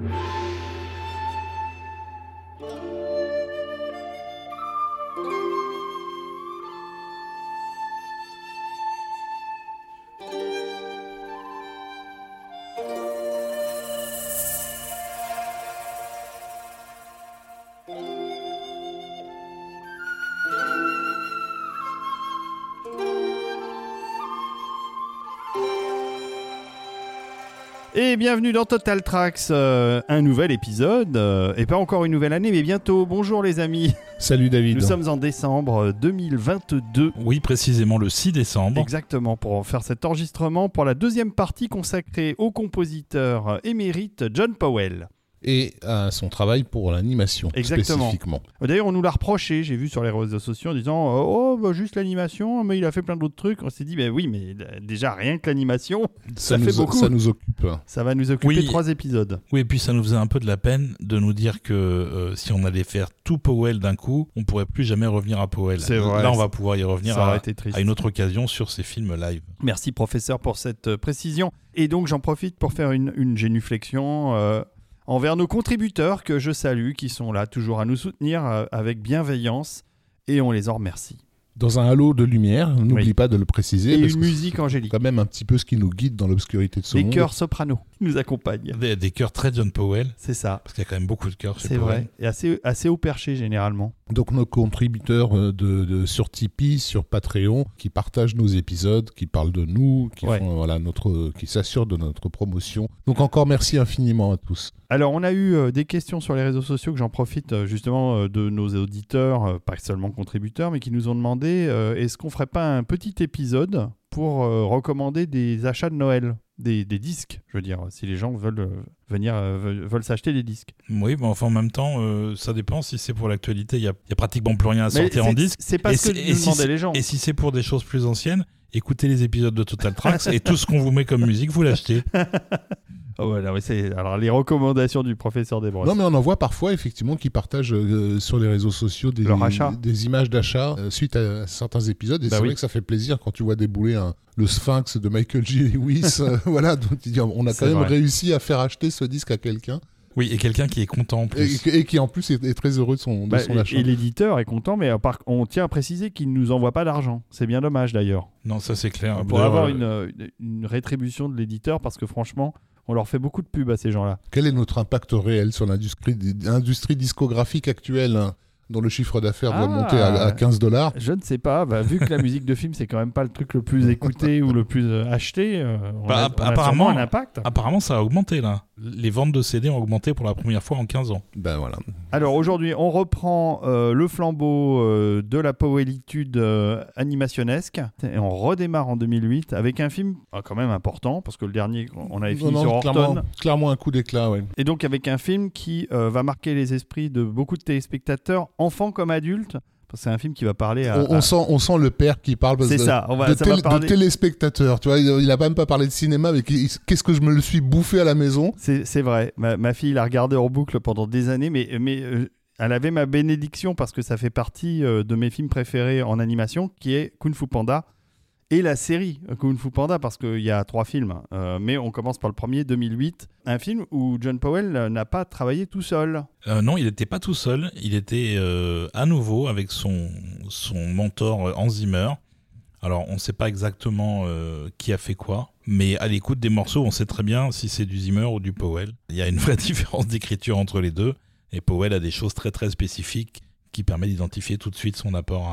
Música Et bienvenue dans Total Tracks, euh, un nouvel épisode, euh, et pas encore une nouvelle année, mais bientôt. Bonjour les amis, Salut David. nous sommes en décembre 2022. Oui, précisément le 6 décembre. Exactement, pour faire cet enregistrement pour la deuxième partie consacrée au compositeur émérite John Powell. Et à son travail pour l'animation Exactement. spécifiquement. D'ailleurs, on nous l'a reproché, j'ai vu sur les réseaux sociaux en disant euh, Oh, bah, juste l'animation, mais il a fait plein d'autres trucs. On s'est dit Ben oui, mais déjà rien que l'animation, Ça nous, fait beaucoup. ça nous occupe. ça va nous occuper Oui. trois épisodes. Oui, et puis ça nous faisait un peu de la peine de nous dire que euh, si on allait faire tout Powell d'un coup, on pourrait plus jamais revenir à Powell. C'est vrai, Là, on va pouvoir y revenir à, une autre occasion sur ces films live. Merci professeur pour cette euh, précision. Et donc j'en profite pour faire une, une génuflexion euh, envers nos contributeurs que je salue, qui sont là toujours à nous soutenir euh, avec bienveillance. Et on les en remercie. Dans un halo de lumière, n'oublie Oui. pas de le préciser. Et parce une que musique c'est angélique. quand même un petit peu ce qui nous guide dans l'obscurité de ce Les monde. chœurs soprano qui nous accompagnent. Des, des chœurs très John Powell, C'est ça. parce qu'il y a quand même beaucoup de chœurs chez C'est Powell. vrai. Et assez, assez haut perché généralement. Donc nos contributeurs euh, de, de- sur Tipeee, sur Patreon, qui partagent nos épisodes, qui parlent de nous, qui Ouais. font, voilà notre, qui s'assurent de notre promotion. Donc encore merci infiniment à tous. Alors, on a eu euh, des questions sur les réseaux sociaux que j'en profite euh, justement euh, de nos auditeurs, euh, pas seulement contributeurs, mais qui nous ont demandé euh, est-ce qu'on ferait pas un petit épisode pour euh, recommander des achats de Noël des, des disques, je veux dire, si les gens veulent euh, venir, euh, veulent, s'acheter des disques. Oui, mais enfin en même temps, euh, ça dépend. Si c'est pour l'actualité, il y a, pratiquement plus rien à Mais sortir en disque. C'est pas Et ce que si- nous si demandaient c'est- les gens. Et si c'est pour des choses plus anciennes, écoutez les épisodes de Total Tracks et tout ce qu'on vous met comme musique, vous l'achetez. Ah non, mais c'est- alors, les recommandations du professeur Desbrosses. Non, mais on en voit parfois effectivement qui partagent euh, sur les réseaux sociaux des, achat. des images d'achat euh, suite à certains épisodes. Et Bah c'est oui. vrai que ça fait plaisir quand tu vois débouler un- le Sphinx de Michael G. Lewis. euh, voilà, donc tu dis, on a quand même vrai. réussi à faire acheter ce disque à quelqu'un Oui, et quelqu'un qui est content en et, plus. et qui en plus est, est très heureux de son, de Bah, son achat. et l'éditeur est content, mais on tient à préciser qu'il ne nous envoie pas d'argent. C'est bien dommage d'ailleurs. Non, ça c'est clair. pour avoir une, une rétribution de l'éditeur parce que franchement, on leur fait beaucoup de pub à ces gens-là. Quel est notre impact réel sur l'industrie discographique actuelle hein, dont le chiffre d'affaires doit Ah. monter à, à 15 dollars? Je ne sais pas, bah, vu que la musique de film c'est quand même pas le truc le plus écouté ou le plus euh, acheté, euh, on, Bah, a, on a apparemment- sûrement un impact. Apparemment, ça a augmenté là. Les ventes de CD ont augmenté pour la première fois en 15 ans. Ben voilà. Alors aujourd'hui, on reprend euh, le flambeau euh, de la poélitude euh, animationnesque et on redémarre en 2008 avec un film ah, quand même important parce que le dernier on avait fini Non, non, sur Horton clairement, clairement un coup d'éclat, ouais. et donc avec un film qui euh, va marquer les esprits de beaucoup de téléspectateurs, enfants comme adultes. C'est un film qui va parler à. On, on à- sent, on sent le père qui parle parce C'est ça, on va, de, ça va tél- de parler. téléspectateur. Tu vois, il, il a même pas parlé de cinéma, mais qu'est-ce que je me le suis bouffé à la maison? C'est c'est vrai. Ma, ma fille l'a regardé en boucle pendant des années, mais, mais euh, elle avait ma bénédiction parce que ça fait partie euh, de mes films préférés en animation, qui est Kung Fu Panda et la série Kung Fu Panda, parce qu'il y a trois films. Euh, mais on commence par le premier, 2008, un film où John Powell euh, n'a pas travaillé tout seul. Euh, non, il n'était pas tout seul. Il était à nouveau avec son, mentor Hans Zimmer. Alors, on ne sait pas exactement qui a fait quoi, mais à l'écoute des morceaux, on sait très bien si c'est du Zimmer ou du Powell. Il y a une vraie différence d'écriture entre les deux, et Powell a des choses très très spécifiques qui permettent d'identifier tout de suite son apport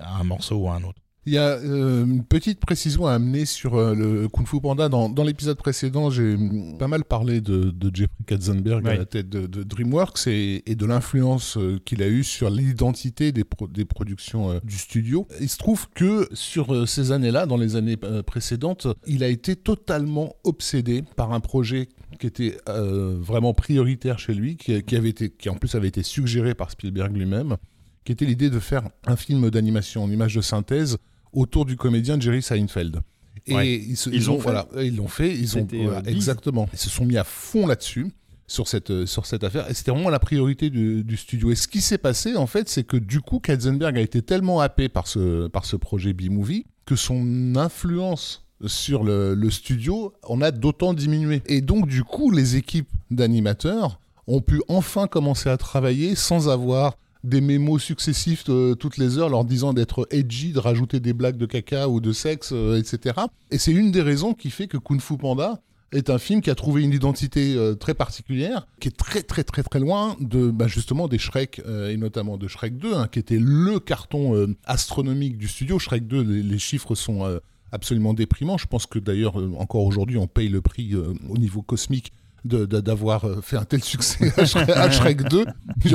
à un morceau ou à un autre. Il y a euh, une petite précision à amener sur euh, le Kung Fu Panda. Dans, dans l'épisode précédent, j'ai pas mal parlé de, de Jeffrey Katzenberg à la tête de, de DreamWorks et, et de l'influence euh, qu'il a eue sur l'identité des, pro- des productions euh, du studio. Il se trouve que sur ces années-là, dans les années précédentes, il a été totalement obsédé par un projet qui était vraiment prioritaire chez lui, qui, qui avait été, qui en plus avait été suggéré par Spielberg lui-même, qui était l'idée de faire un film d'animation en image de synthèse autour du comédien Jerry Seinfeld. Et Ouais. ils, se- Ils ils l'ont ont, fait. voilà, ils l'ont fait, ils ont C'était, voilà, euh, exactement, ils se sont mis à fond là-dessus sur cette euh, sur cette affaire et c'était vraiment la priorité du, du studio. Et ce qui s'est passé en fait, c'est que du coup Katzenberg a été tellement happé par ce par ce projet B-movie que son influence sur le, le studio, on a d'autant diminué. Et donc, du coup, les équipes d'animateurs ont pu enfin commencer à travailler sans avoir des mémos successifs euh, toutes les heures leur disant d'être edgy, de rajouter des blagues de caca ou de sexe, euh, etc. Et c'est une des raisons qui fait que Kung Fu Panda est un film qui a trouvé une identité euh, très particulière, qui est très très très très loin de bah, justement des Shrek et notamment de Shrek 2, hein, qui était le carton astronomique du studio. Shrek 2, les, les chiffres sont absolument déprimants. Je pense que d'ailleurs encore aujourd'hui on paye le prix au niveau cosmique d'avoir euh, fait un tel succès à Shrek, 2.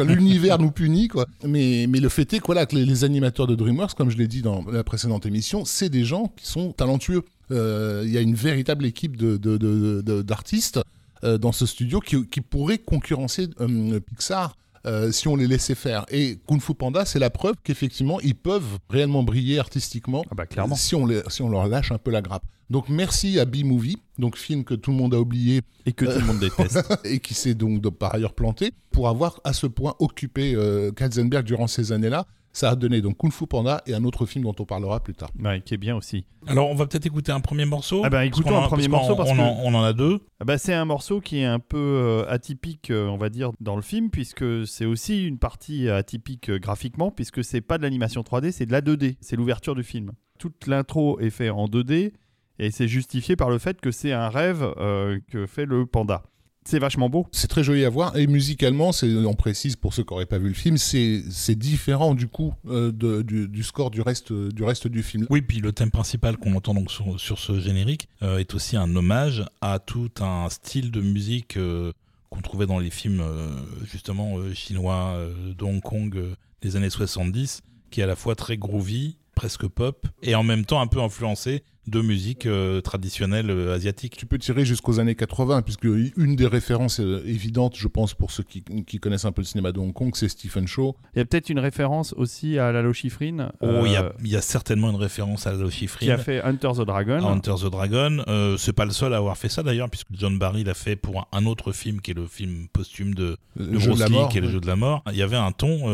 L'univers nous punit, quoi. Mais, mais le fait est que, que les, animateurs de DreamWorks, comme je l'ai dit dans la précédente émission, c'est des gens qui sont talentueux. Euh, il y a une véritable équipe d'artistes de, de, euh, dans ce studio qui, qui pourrait concurrencer Pixar euh, si on les laissait faire. Et Kung Fu Panda, c'est la preuve qu'effectivement, ils peuvent réellement briller artistiquement ah bah, clairement. Si, on les, si on leur lâche un peu la grappe. Donc merci à B-Movie, donc film que tout le monde a oublié. Et que tout le monde déteste. et qui s'est donc par ailleurs planté, pour avoir à ce point occupé euh, Katzenberg durant ces années-là. Ça a donné donc Kung Fu Panda et un autre film dont on parlera plus tard. Ouais, qui est bien aussi. Alors, on va peut-être écouter un premier morceau. Ah bah écoutons un premier morceau parce on, que... en, on en a deux. Ah bah, c'est un morceau qui est un peu euh, atypique, euh, on va dire, dans le film, puisque c'est aussi une partie atypique euh, graphiquement, puisque c'est pas de l'animation 3D, c'est de la 2D. C'est l'ouverture du film. Toute l'intro est faite en 2D et c'est justifié par le fait que c'est un rêve que fait le panda. C'est vachement beau. C'est très joli à voir. Et musicalement, on précise pour ceux qui n'auraient pas vu le film, c'est différent du coup euh, du, score du reste, du reste du film. Oui, puis le thème principal qu'on entend donc sur, ce générique euh, est aussi un hommage à tout un style de musique euh, qu'on trouvait dans les films justement chinois de Hong Kong des années 70, qui est à la fois très groovy, presque pop, et en même temps un peu influencé de musique euh, traditionnelle euh, asiatique. Tu peux tirer jusqu'aux années 80, puisque une des références euh, évidentes, je pense, pour ceux qui, connaissent un peu le cinéma de Hong Kong, c'est Stephen Chow. Il y a peut-être une référence aussi à Lalo Schifrin. Oh, il, y a, certainement une référence à Lalo Schifrin. Qui a fait Hunter the Dragon. Hunter the Dragon. c'est pas le seul à avoir fait ça d'ailleurs, puisque John Barry l'a fait pour un, autre film qui est le film posthume de, le jeu de la mort, qui est le jeu de la mort. Il y avait un ton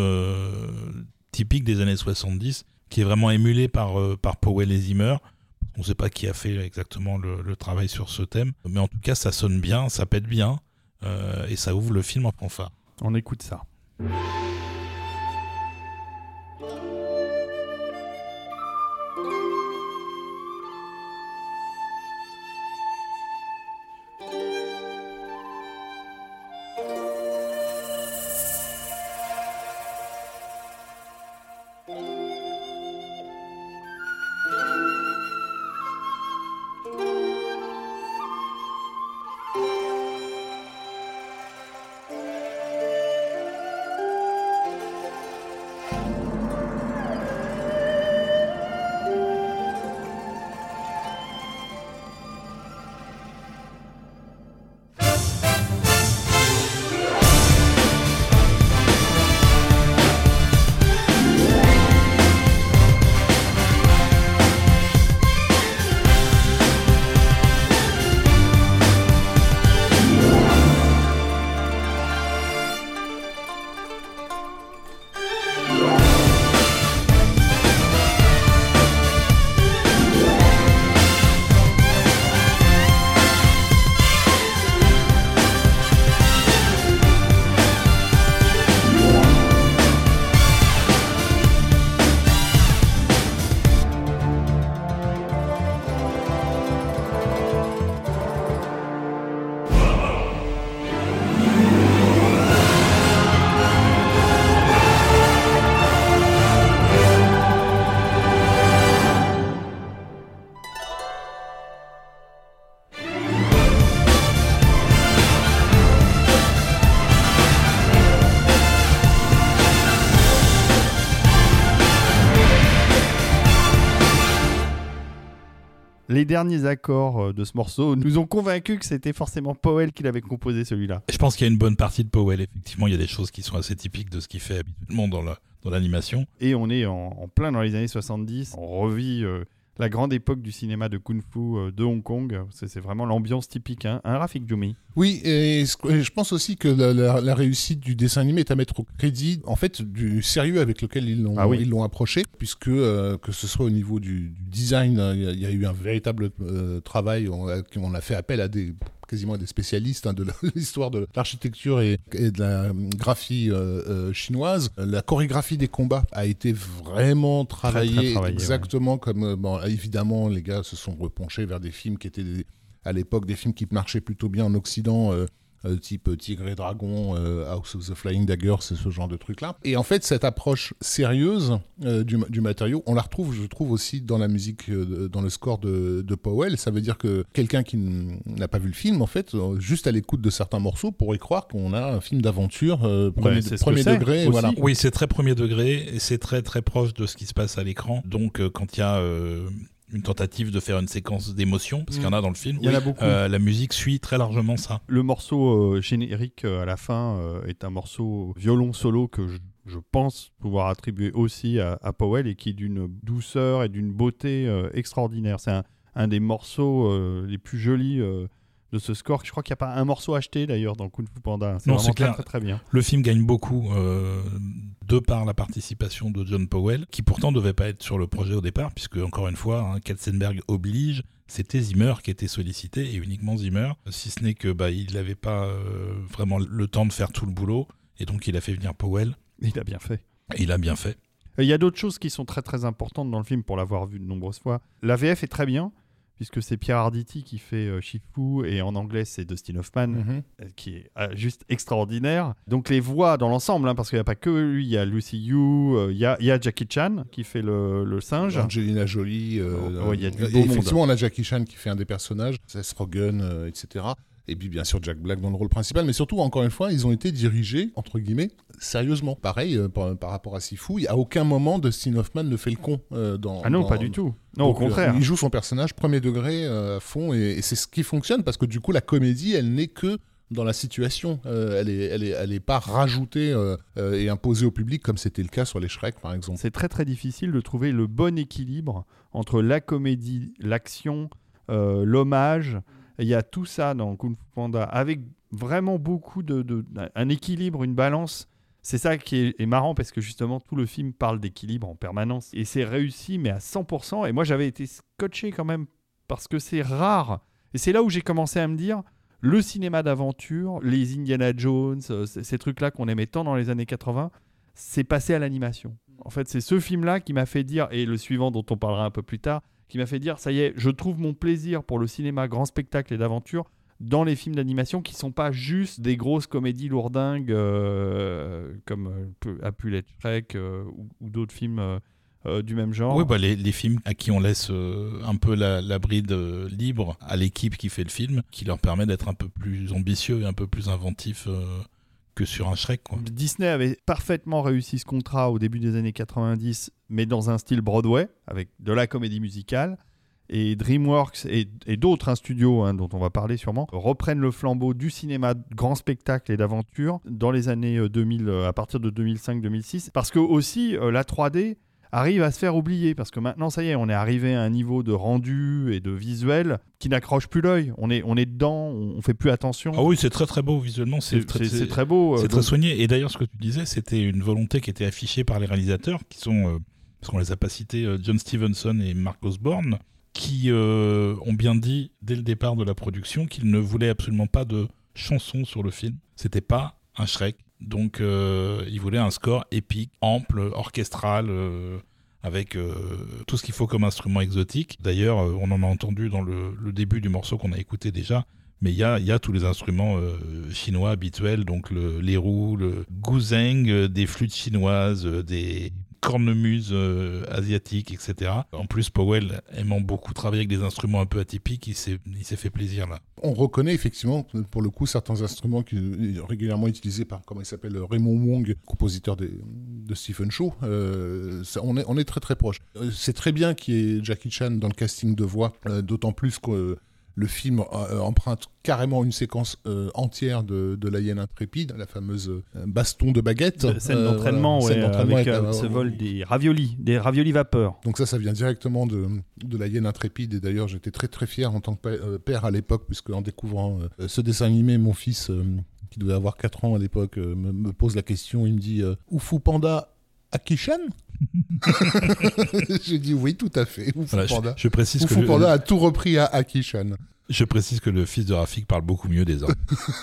typique des années 70 qui est vraiment émulé par, par Powell et Zimmer. On ne sait pas qui a fait exactement le, travail sur ce thème, mais en tout cas, ça sonne bien, ça pète bien, euh, et ça ouvre le film en fanfare. On écoute ça. Les derniers accords euh, de ce morceau nous ont convaincus que c'était forcément Powell qui l'avait composé celui-là. Je pense qu'il y a une bonne partie de Powell, effectivement, il y a des choses qui sont assez typiques de ce qu'il fait habituellement dans la dans l'animation. Et on est en, plein dans les années 70, on revit euh, la grande époque du cinéma de kung fu euh, de Hong Kong. C'est vraiment l'ambiance typique. Hein, hein Rafik Djoumi? Oui, et je pense aussi que la, la- la réussite du dessin animé est à mettre au crédit, en fait, du sérieux avec lequel ils l'ont Ah oui. approché, puisque euh, que ce soit au niveau du, du design, euh, il y, a- il y a eu un véritable euh, travail. On a, on a fait appel à des quasiment des spécialistes hein, de l'histoire de l'architecture et, et de la euh, graphie euh, euh, chinoise. La chorégraphie des combats a été vraiment travaillée, travaillée, exactement comme bon, évidemment les gars se sont repenchés vers des films qui étaient des- à l'époque des films qui marchaient plutôt bien en Occident. euh, type Tigre et Dragon, euh, House of the Flying Dagger, c'est ce genre de truc-là. Et en fait, cette approche sérieuse euh, du, du matériau, on la retrouve, je trouve, aussi dans la musique, euh, dans le score de, de Powell. Ça veut dire que quelqu'un qui n'a pas vu le film, en fait, euh, juste à l'écoute de certains morceaux, pourrait croire qu'on a un film d'aventure euh, premier, degré. aussi. Voilà. Oui, c'est très premier degré et c'est très très proche de ce qui se passe à l'écran. Donc euh, quand il y a euh, une tentative de faire une séquence d'émotion, parce qu'il y en a dans le film, Il y en a beaucoup. euh, la musique suit très largement ça. Le morceau euh, générique euh, à la fin euh, est un morceau violon solo que je, je pense pouvoir attribuer aussi à, à Powell et qui est d'une douceur et d'une beauté euh, extraordinaire. C'est un, un des morceaux euh, les plus jolis euh, de ce score. Je crois qu'il n'y a pas un morceau acheté d'ailleurs dans Kung Fu Panda. C'est Non, c'est très, clair. très très bien. Le film gagne beaucoup euh, de par la participation de John Powell, qui pourtant devait pas être sur le projet au départ, puisque encore une fois, hein, Katzenberg oblige. C'était Zimmer qui était sollicité et uniquement Zimmer, si ce n'est que bah, il n'avait pas euh, vraiment le temps de faire tout le boulot et donc il a fait venir Powell Il a bien fait. et il a bien fait. Euh, Il y a d'autres choses qui sont très très importantes dans le film pour l'avoir vu de nombreuses fois. La VF est très bien, puisque c'est Pierre Arditi qui fait euh, Shifu, et en anglais c'est Dustin Hoffman, Mhm. euh, qui est euh, juste extraordinaire. Donc les voix dans l'ensemble, hein, parce qu'il n'y a pas que lui, il y a Lucy Yu, euh, il y, a, il y a Jackie Chan qui fait le, le singe. Angelina Jolie. euh, Oh, ouais, il y a du beau monde. effectivement, on a Jackie Chan qui fait un des personnages, Seth Rogen, euh, etc. Et puis bien sûr Jack Black dans le rôle principal, mais surtout encore une fois, ils ont été dirigés entre guillemets sérieusement. Pareil euh, par, par rapport à Sifu, a aucun moment Dustin Hoffman ne fait le con euh, dans. Ah non, dans- pas du tout. Non, Donc, au contraire. euh, il joue son personnage premier degré à fond et, et c'est ce qui fonctionne parce que du coup la comédie, elle n'est que dans la situation. Euh, elle est, elle est, elle est pas rajoutée euh, euh, et imposée au public comme c'était le cas sur les Shrek par exemple. C'est très très difficile de trouver le bon équilibre entre la comédie, l'action, l'hommage. Il y a tout ça dans Kung Fu Panda avec vraiment beaucoup de, un équilibre, une balance. C'est ça qui est, est marrant parce que justement tout le film parle d'équilibre en permanence et c'est réussi mais à 100%. Et moi j'avais été scotché quand même parce que c'est rare. Et c'est là où j'ai commencé à me dire le cinéma d'aventure, les Indiana Jones, euh, ces trucs-là qu'on aimait tant dans les années 80, c'est passé à l'animation. En fait, c'est ce film-là qui m'a fait dire, et le suivant dont on parlera un peu plus tard, qui m'a fait dire, ça y est, je trouve mon plaisir pour le cinéma grand spectacle et d'aventure dans les films d'animation qui sont pas juste des grosses comédies lourdingues euh, comme euh, a pu Shrek euh, ou, d'autres films euh, du même genre. Oui, bah, les, films à qui on laisse un peu la, la bride libre à l'équipe qui fait le film, qui leur permet d'être un peu plus ambitieux et un peu plus inventif que sur un Shrek. Disney avait parfaitement réussi ce contrat au début des années 90, mais dans un style Broadway, avec de la comédie musicale. Et DreamWorks et, d'autres hein, studios hein, dont on va parler sûrement reprennent le flambeau du cinéma de grand spectacle et d'aventure dans les années euh, 2000, euh, à partir de 2005-2006. Parce que aussi euh, la 3D arrive à se faire oublier parce que maintenant ça y est, on est arrivé à un niveau de rendu et de visuel qui n'accroche plus l'œil. On est, on est dedans, on, fait plus attention. Ah oui, c'est très très beau visuellement. C'est très, beau. euh, C'est très soigné. Et d'ailleurs, ce que tu disais, c'était une volonté qui était affichée par les réalisateurs, qui sont, euh, parce qu'on les a pas cités, euh, John Stevenson et Mark Osborne, qui euh, ont bien dit dès le départ de la production qu'ils ne voulaient absolument pas de chansons sur le film. C'était pas un Shrek. Donc, euh, ils voulaient un score épique, ample, orchestral. euh, avec euh, tout ce qu'il faut comme instrument exotique. D'ailleurs, on en a entendu dans le, début du morceau qu'on a écouté déjà, mais il y a, il y a tous les instruments chinois habituels, donc le, les roues, le guzheng, des flûtes chinoises, des cornemuses euh, asiatiques, etc. En plus, Powell aimant beaucoup travailler avec des instruments un peu atypiques, il s'est fait plaisir là. On reconnaît effectivement, pour le coup, certains instruments qui régulièrement utilisés par, comment il s'appelle, Raymond Wong, compositeur de Stephen Shaw. Euh, on, est, très très proche. Euh, C'est très bien qu'il y ait Jackie Chan dans le casting de voix, d'autant plus que le film euh, emprunte carrément une séquence euh, entière de, de la hyène intrépide, la fameuse euh, baston de baguette. De- Scène Euh, d'entraînement, voilà, ouais, scène d'entraînement avec avec, euh, euh, ce vol des raviolis, des raviolis vapeur. Donc ça, ça vient directement de, de la hyène intrépide. Et d'ailleurs, j'étais très très fier en tant que euh, père à l'époque, puisque en découvrant euh, ce dessin animé, mon fils, euh, qui devait avoir 4 ans à l'époque, euh, me, me pose la question. Il me dit euh, Oufou Panda Akishan J'ai dit oui, tout à fait. Voilà, je, Panda. je précise que le, a tout repris à Akishan. je précise que le fils de Rafik parle beaucoup mieux des hommes.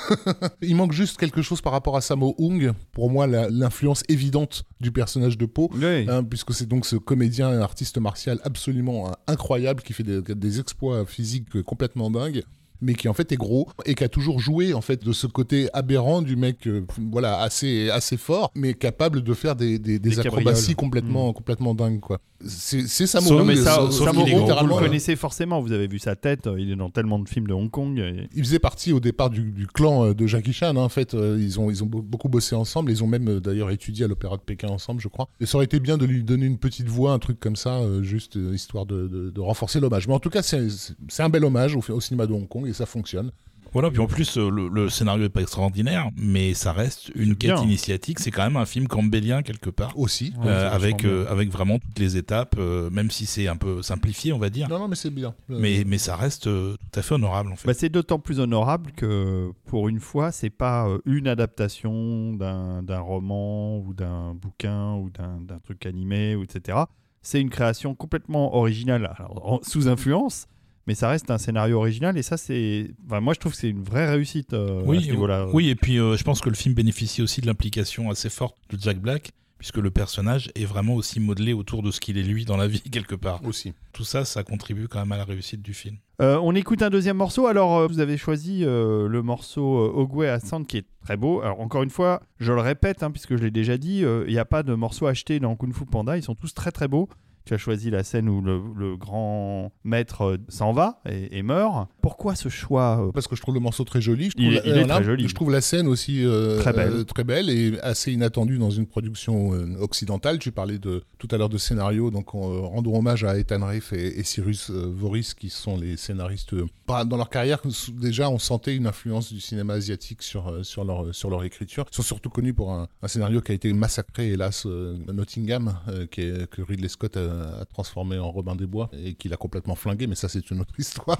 Il manque juste quelque chose par rapport à Sammo Hung. Pour moi, l'influence évidente du personnage de Po. Oui. Hein, puisque c'est donc ce comédien et artiste martial absolument hein, incroyable qui fait des, des exploits physiques complètement dingues mais qui en fait est gros et qui a toujours joué en fait de ce côté aberrant du mec euh, voilà assez assez fort mais capable de faire des, des, des Des acrobaties complètement complètement dingues quoi c'est Hung, mais ça. Vous le euh, connaissez forcément, vous avez vu sa tête, euh, il est dans tellement de films de Hong Kong. et- il faisait partie au départ du, du clan euh, de Jackie Chan. hein, en fait, ils ont, ils ont be- beaucoup bossé ensemble. Ils ont même d'ailleurs étudié à l'Opéra de Pékin ensemble, je crois. Et ça aurait été bien de lui donner une petite voix, un truc comme ça, juste histoire de, de- de renforcer l'hommage. Mais en tout cas, c'est c'est un bel hommage au, au cinéma de Hong Kong et ça fonctionne. Voilà, puis en plus, euh, le, le scénario est pas extraordinaire, mais ça reste une bien. quête initiatique. C'est quand même un film campbellien quelque part, Aussi. Ouais, euh, avec, euh, avec vraiment toutes les étapes, euh, même si c'est un peu simplifié, on va dire. Non, non, mais c'est bien. Mais, mais ça reste euh, tout à fait honorable en fait. Bah, c'est d'autant plus honorable que pour une fois, c'est pas une adaptation d'un d'un roman ou d'un bouquin ou d'un d'un truc animé, ou etc. C'est une création complètement originale, alors, en- sous influence, mais ça reste un scénario original et ça, c'est. enfin, moi, je trouve que c'est une vraie réussite euh, à ce oui, niveau-là. oui, et puis euh, je pense que le film bénéficie aussi de l'implication assez forte de Jack Black, puisque le personnage est vraiment aussi modelé autour de ce qu'il est lui dans la vie quelque part. Aussi. Tout ça, ça contribue quand même à la réussite du film. Euh, on écoute un deuxième morceau. Alors, euh, vous avez choisi euh, le morceau euh, Ogwe Ascent qui est très beau. Alors, encore une fois, je le répète, hein, puisque je l'ai déjà dit, euh, il n'y a pas de morceau acheté dans Kung Fu Panda. Ils sont tous très très beaux. Tu as choisi la scène où le, grand maître euh, s'en va et meurt. Pourquoi ce choix euh, Parce que je trouve le morceau très joli. Je trouve, Il- la, il est voilà, très joli. Je trouve la scène aussi euh, Très belle. euh, très belle et assez inattendue dans une production euh, occidentale. Tu parlais de, tout à l'heure de scénario, donc on, euh, rendons hommage à Ethan Reif et, et Cyrus euh, Voris qui sont les scénaristes. euh, dans leur carrière, déjà on sentait une influence du cinéma asiatique sur, euh, sur, leur, sur leur écriture. Ils sont surtout connus pour un, un scénario qui a été massacré, hélas, euh, Nottingham, euh, qui est- que Ridley Scott a, a transformé en Robin des Bois et qu'il a complètement flingué, mais ça c'est une autre histoire.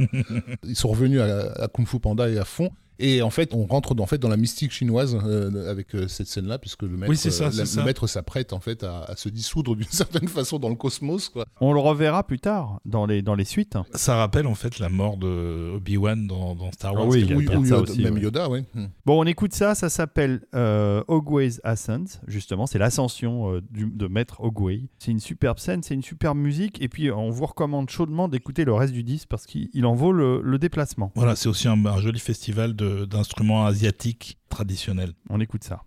Ils sont revenus à, Kung Fu Panda et à fond. Et en fait, on rentre dans, en fait, dans la mystique chinoise euh, avec euh, cette scène-là, puisque le maître, Oui, c'est ça, euh, la- le maître s'apprête en fait à, à se dissoudre d'une certaine façon dans le cosmos. Quoi. On le reverra plus tard dans les, dans les suites. Ça rappelle en fait la mort de Obi-Wan dans, dans Star Wars. Ah oui, il y a part. bien ou ça Yoda- aussi, même ouais. Yoda, ouais. Hmm. Bon, on écoute ça. Ça s'appelle euh, Ogwe's Ascent, justement. C'est l'ascension euh, de Maître Ogway. C'est une superbe scène, c'est une superbe musique. Et puis, on vous recommande chaudement d'écouter le reste du disque parce qu'il il en vaut le, le déplacement. Voilà, c'est aussi un, un joli festival de- d'instruments asiatiques traditionnels. On écoute ça.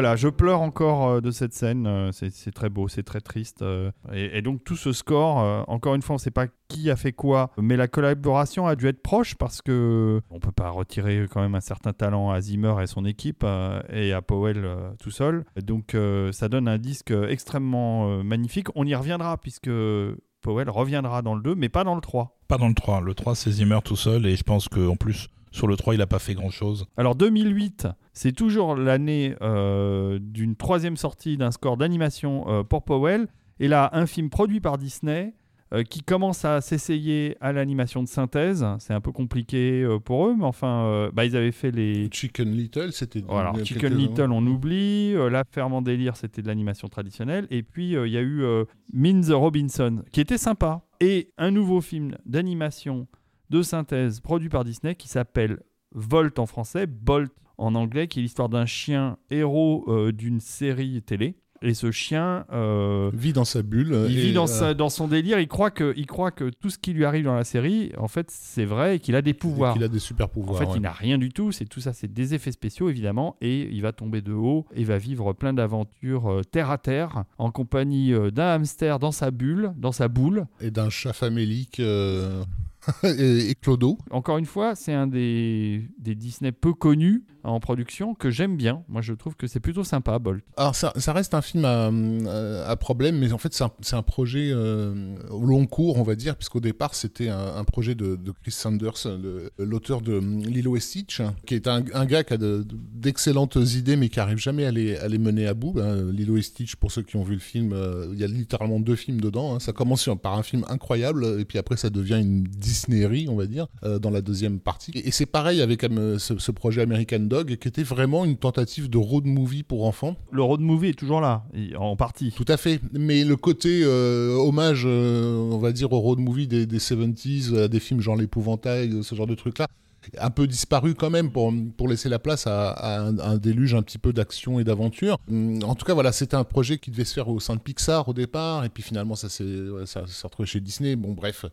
Voilà, je pleure encore euh, de cette scène. euh, c'est très beau, c'est très triste. euh, et, donc tout ce score, encore une fois, on ne sait pas qui a fait quoi, mais la collaboration a dû être proche parce que on peut pas retirer quand même un certain talent à Zimmer et son équipe et à Powell tout seul. Donc ça donne un disque extrêmement magnifique. On y reviendra puisque Powell reviendra dans le 2, mais pas dans le 3. Pas dans le 3. Le 3, c'est Zimmer tout seul, et je pense qu'en plus, sur le 3, il a pas fait grand-chose. Alors 2008, c'est toujours l'année euh, d'une troisième sortie d'un score d'animation euh, pour Powell. Et là, un film produit par Disney euh, qui commence à s'essayer à l'animation de synthèse. C'est un peu compliqué euh, pour eux, mais enfin, euh, bah, ils avaient fait les... Chicken Little, c'était. Voilà, il y a Chicken années. Little, on oublie. Euh, La Ferme en délire, c'était de l'animation traditionnelle. Et puis, euh, il y a eu euh, Mean the Robinson, qui était sympa. Et un nouveau film d'animation de synthèse produit par Disney qui s'appelle Volt en français, Bolt en anglais, qui est l'histoire d'un chien héros euh, d'une série télé. Et ce chien, euh, Vit dans sa bulle. il et, vit dans, euh, sa- dans son délire. Il croit, que, il croit que tout ce qui lui arrive dans la série, en fait, c'est vrai et qu'il a des pouvoirs. Il a des super En pouvoirs. fait, ouais. il n'a rien du tout. C'est tout ça, c'est des effets spéciaux évidemment, et il va tomber de haut et va vivre plein d'aventures euh, terre à terre en compagnie d'un hamster dans sa bulle, dans sa boule. Et d'un chat famélique et, et Clodo. Encore une fois, c'est un des, des Disney peu connus en production que j'aime bien. Moi, je trouve que c'est plutôt sympa, Bolt. Alors ça, ça reste un film à, problème, mais en fait c'est un, projet euh, au long cours, on va dire, puisqu'au départ c'était un, un projet de, de Chris Sanders, l'auteur de Lilo et Stitch, hein, qui est un, un gars qui a de- d'excellentes idées, mais qui arrive jamais à les, à les mener à bout. hein. Lilo et Stitch, pour ceux qui ont vu le film, euh, il y a littéralement deux films dedans. hein. Ça commence par un film incroyable, et puis après ça devient une Disneyerie, on va dire, euh, dans la deuxième partie. Et, et c'est pareil avec euh, ce, ce projet American Dog, qui était vraiment une tentative de road movie pour enfants. Le road movie est toujours là, en partie. Tout à fait. Mais le côté euh, hommage, on va dire, au road movie des, des 70s, euh, des films genre L'Épouvantail, ce genre de trucs-là, un peu disparu quand même pour, pour laisser la place à, à un, un déluge un petit peu d'action et d'aventure. En tout cas, voilà, c'était un projet qui devait se faire au sein de Pixar au départ, et puis finalement, ça s'est ouais, ça s'est retrouvé chez Disney. Bon, bref.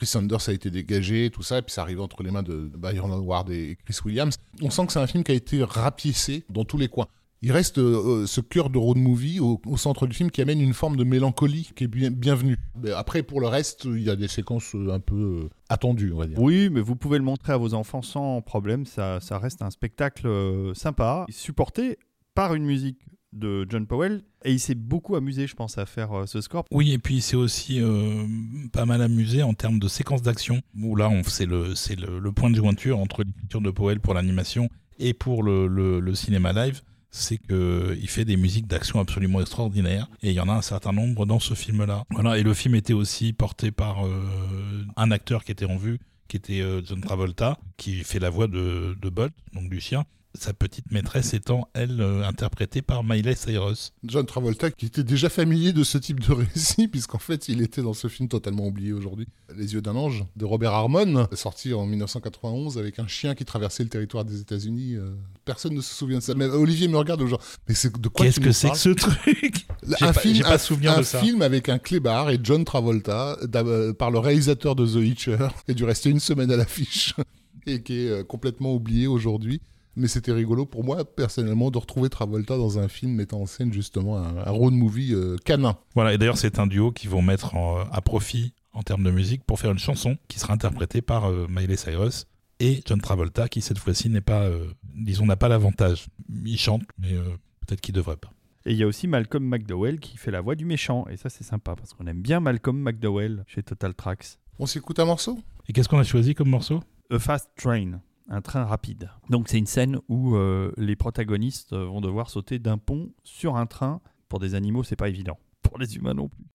Chris Sanders a été dégagé, tout ça, et puis ça arrive entre les mains de, Byron Howard et Chris Williams. On sent que c'est un film qui a été rapiécé dans tous les coins. Il reste euh, ce cœur de road movie au, centre du film qui amène une forme de mélancolie qui est bien, bienvenue. Mais après, pour le reste, il y a des séquences euh, un peu euh, attendues, on va dire. Oui, mais vous pouvez le montrer à vos enfants sans problème. Ça, ça reste un spectacle sympa, supporté par une musique de John Powell. Et il s'est beaucoup amusé, je pense, à faire euh, ce score. Oui, et puis c'est aussi euh, pas mal amusé en termes de séquences d'action, où là, c'est le, le, point de jointure entre l'écriture de Powell pour l'animation et pour le, cinéma live. C'est qu'il fait des musiques d'action absolument extraordinaires, et il y en a un certain nombre dans ce film-là. Voilà, et le film était aussi porté par euh, un acteur qui était en vue, qui était John Travolta, qui fait la voix de, de Bolt, donc du chien. Sa petite maîtresse étant, elle, euh, interprétée par Miley Cyrus. John Travolta, qui était déjà familier de ce type de récit, puisqu'en fait, il était dans ce film totalement oublié aujourd'hui, Les yeux d'un ange, de Robert Harmon, sorti en 1991 avec un chien qui traversait le territoire des États-Unis. Euh, Personne ne se souvient de ça. Mais Olivier me regarde, genre, mais c'est de quoi Qu'est-ce que c'est que ce truc? Un pas- film, pas un- souvenir un de ça. film avec un clébard et John Travolta, euh, par le réalisateur de The Hitcher, qui a dû rester une semaine à l'affiche et qui est complètement oublié aujourd'hui. Mais c'était rigolo pour moi, personnellement, de retrouver Travolta dans un film mettant en scène justement un, un road movie euh, canin. Voilà, et d'ailleurs, c'est un duo qu'ils vont mettre en- à profit en termes de musique pour faire une chanson qui sera interprétée par euh, Miley Cyrus et John Travolta, qui cette fois-ci n'est pas, euh, disons, n'a pas l'avantage. Il chante, mais euh, peut-être qu'il devrait pas. Et il y a aussi Malcolm McDowell qui fait la voix du méchant. Et ça, c'est sympa parce qu'on aime bien Malcolm McDowell chez Total Tracks. On s'écoute un morceau? Et qu'est-ce qu'on a choisi comme morceau? A Fast Train, un train rapide. Donc c'est une scène où euh, les protagonistes vont devoir sauter d'un pont sur un train. Pour des animaux, c'est pas évident. Pour les humains non plus.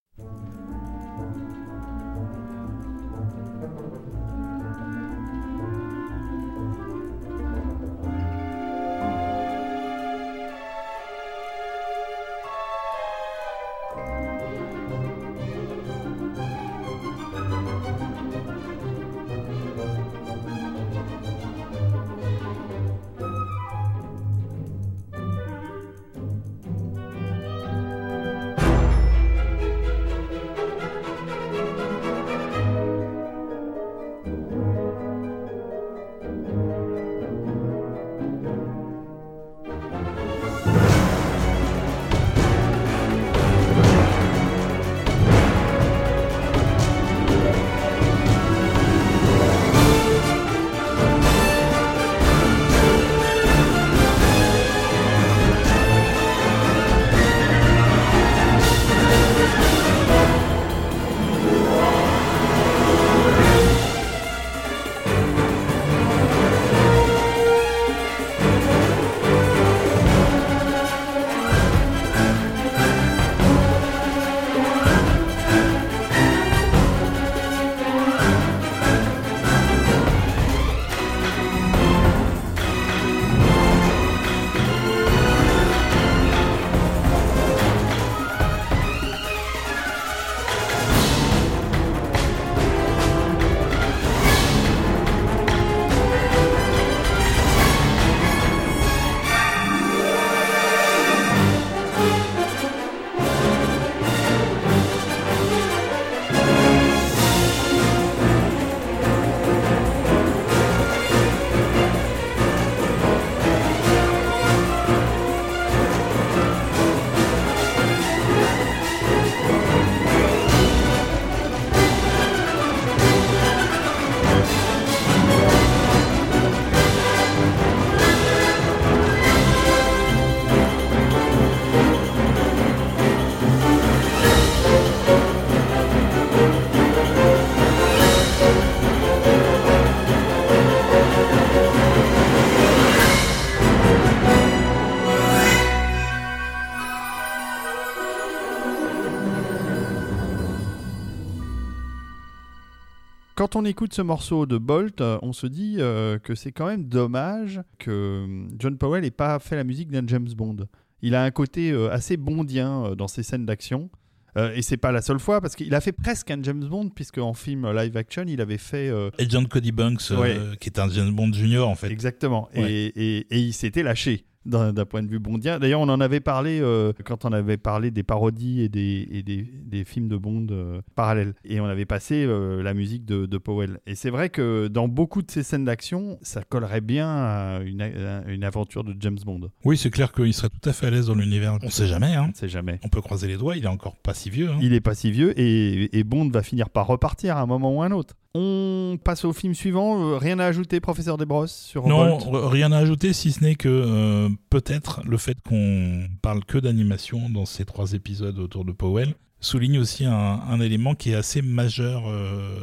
Quand on écoute ce morceau de Bolt, euh, on se dit euh, que c'est quand même dommage que euh, John Powell n'ait pas fait la musique d'un James Bond. Il a un côté euh, assez bondien dans ses scènes d'action. Euh, et c'est pas la seule fois, parce qu'il a fait presque un James Bond, puisque en film live action, il avait fait. euh, Agent Cody Banks, euh, qui est un James Bond junior en fait. Exactement. Ouais. Et, et- et il s'était lâché d'un point de vue bondien. D'ailleurs, on en avait parlé euh, quand on avait parlé des parodies et des, et des, des films de Bond euh, parallèles. Et on avait passé euh, la musique de, de Powell. Et c'est vrai que dans beaucoup de ces scènes d'action, ça collerait bien à une, à une aventure de James Bond. Oui, c'est clair qu'il serait tout à fait à l'aise dans l'univers. On sait jamais, hein. On ne sait jamais. On peut croiser les doigts, il est encore pas si vieux. hein. Il est pas si vieux et, et Bond va finir par repartir à un moment ou un autre. On passe au film suivant. Euh, Rien à ajouter, professeur Desbrosses, sur Non, Bolt rien à ajouter si ce n'est que euh, peut-être le fait qu'on parle que d'animation dans ces trois épisodes autour de Powell souligne aussi un, un élément qui est assez majeur euh,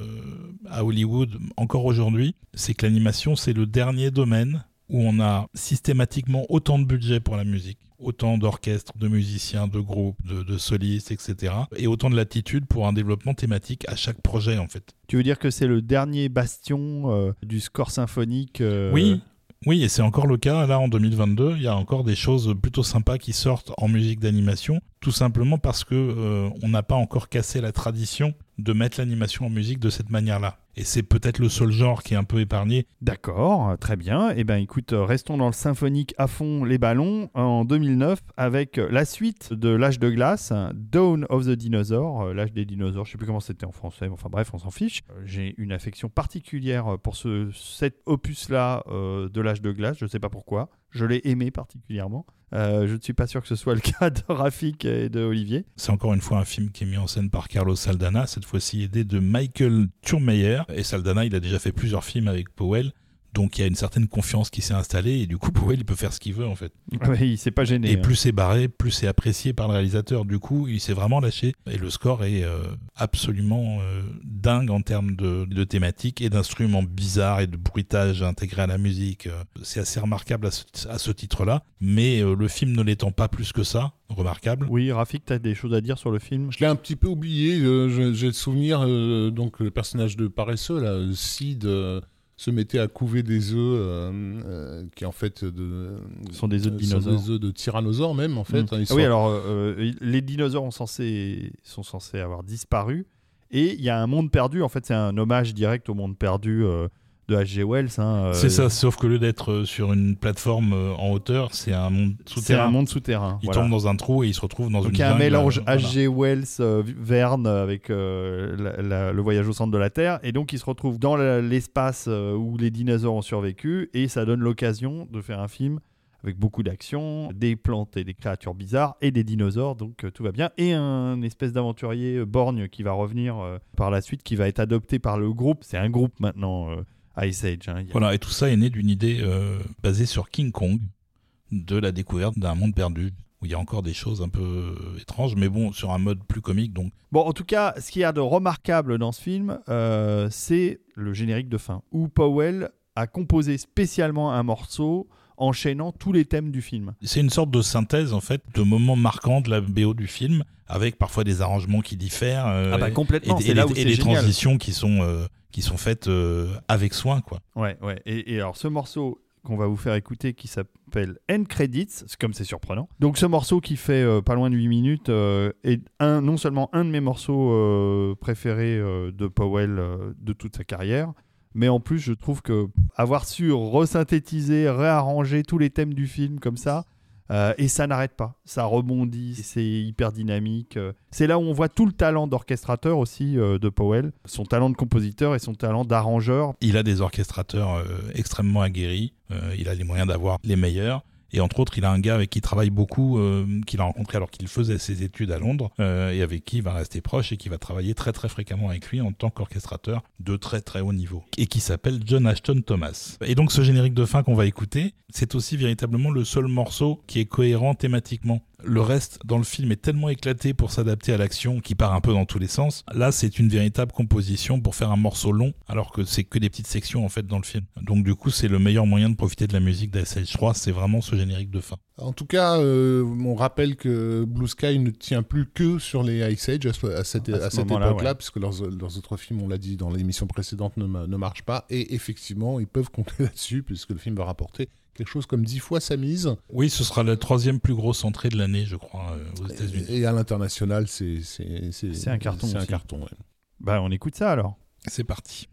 à Hollywood encore aujourd'hui, c'est que l'animation c'est le dernier domaine où on a systématiquement autant de budget pour la musique, autant d'orchestres, de musiciens, de groupes, de, de solistes, etc. Et autant de latitude pour un développement thématique à chaque projet en fait. Tu veux dire que c'est le dernier bastion euh, du score symphonique euh, Oui, oui, et c'est encore le cas. Là, en 2022, il y a encore des choses plutôt sympas qui sortent en musique d'animation, tout simplement parce que euh, on n'a pas encore cassé la tradition de mettre l'animation en musique de cette manière-là. Et c'est peut-être le seul genre qui est un peu épargné. D'accord, très bien. Eh bien, écoute, euh, restons dans le symphonique à fond les ballons en 2009 avec euh, la suite de L'âge de glace, Dawn of the Dinosaur, euh, l'âge des dinosaures. Je sais plus comment c'était en français, mais enfin bref, on s'en fiche. J'ai une affection particulière pour ce cet opus-là de l'âge de glace. Je ne sais pas pourquoi. Je l'ai aimé particulièrement. Euh, je ne suis pas sûr que ce soit le cas de Rafik et de Olivier. C'est encore une fois un film qui est mis en scène par Carlos Saldana, cette fois-ci aidé de Michael Turmeyer. Et Saldana, il a déjà fait plusieurs films avec Powell. Donc il y a une certaine confiance qui s'est installée et du coup Powell il peut faire ce qu'il veut en fait. Ouais, il s'est pas gêné. Et hein. plus c'est barré, plus c'est apprécié par le réalisateur. Du coup, il s'est vraiment lâché. Et le score est euh, absolument euh, dingue en termes de, de thématiques et d'instruments bizarres et de bruitage intégrés à la musique. Euh, C'est assez remarquable à ce, à ce titre-là. Mais euh, le film ne l'étant pas plus que ça, remarquable. Oui, Rafik, tu as des choses à dire sur le film? Je l'ai un petit peu oublié. euh, J'ai le souvenir, euh, donc le personnage de paresseux, là, Sid, euh, se mettait à couver des œufs, euh, euh, qui en fait de, Ce sont des œufs de euh, dinosaures. des œufs de tyrannosaures même en fait. Mm. hein, Ah oui, sont- alors euh, les dinosaures ont censé, sont censés avoir disparu. Et il y a un monde perdu. En fait, c'est un hommage direct au monde perdu euh, de H.G. Wells. hein, euh, C'est ça, sauf que le lieu d'être euh, sur une plateforme euh, en hauteur, c'est un monde C'est souterrain. un monde souterrain. Il voilà. tombe dans un trou et il se retrouve dans Donc une il y a un mélange voilà. H.G. Wells, Verne avec la- la- le voyage au centre de la Terre. Et donc il se retrouve dans l'espace où les dinosaures ont survécu. Et ça donne l'occasion de faire un film avec beaucoup d'action, des plantes et des créatures bizarres et des dinosaures. Donc euh, tout va bien. Et un espèce d'aventurier euh, borgne qui va revenir euh, par la suite, qui va être adopté par le groupe. C'est un groupe maintenant, Ice Age. hein. A- Voilà, et tout ça est né d'une idée euh, basée sur King Kong, de la découverte d'un monde perdu, où il y a encore des choses un peu euh, étranges, mais bon, sur un mode plus comique, donc Bon, en tout cas, ce qu'il y a de remarquable dans ce film, euh, c'est le générique de fin, où Powell a composé spécialement un morceau enchaînant tous les thèmes du film. c'est une sorte de synthèse, en fait, de moments marquants de la BO du film, avec parfois des arrangements qui diffèrent, euh, ah bah et, complètement, et là où et c'est les génial. transitions qui sont, euh, qui sont faites euh, avec soin, quoi. Ouais, ouais. Et, et alors ce morceau qu'on va vous faire écouter qui s'appelle End Credits, c'est comme c'est surprenant. Donc ce morceau qui fait euh, pas loin de 8 minutes euh, est un, non seulement un de mes morceaux euh, préférés euh, de Powell euh, de toute sa carrière, mais en plus je trouve que avoir su resynthétiser, réarranger tous les thèmes du film comme ça, euh, et ça n'arrête pas, ça rebondit, c'est hyper dynamique. euh. C'est là où on voit tout le talent d'orchestrateur aussi euh, de Powell, son talent de compositeur et son talent d'arrangeur. Il a des orchestrateurs extrêmement aguerris, il a les moyens d'avoir les meilleurs. Et entre autres, il a un gars avec qui il travaille beaucoup, euh, qu'il a rencontré alors qu'il faisait ses études à Londres, euh, et avec qui il va rester proche et qui va travailler très très fréquemment avec lui en tant qu'orchestrateur de très très haut niveau, et qui s'appelle John Ashton Thomas. Et donc ce générique de fin qu'on va écouter, c'est aussi véritablement le seul morceau qui est cohérent thématiquement. Le reste dans le film est tellement éclaté pour s'adapter à l'action qui part un peu dans tous les sens. Là, c'est une véritable composition pour faire un morceau long, alors que c'est que des petites sections en fait dans le film. Donc du coup, c'est le meilleur moyen de profiter de la musique Age 3, c'est vraiment ce générique de fin. En tout cas, euh, on rappelle que Blue Sky ne tient plus que sur les Ice Age à, cette, À ce cette moment-là, époque-là, ouais. puisque leurs, leurs autres films, on l'a dit dans l'émission précédente, ne, ne marchent pas. Et effectivement, ils peuvent compter là-dessus, puisque le film va rapporter quelque chose comme 10 fois sa mise. Oui, ce sera la troisième plus grosse entrée de l'année, je crois, euh, aux États-Unis. Et à l'international, c'est un carton C'est un carton, ouais. Bah, on écoute ça alors. C'est parti.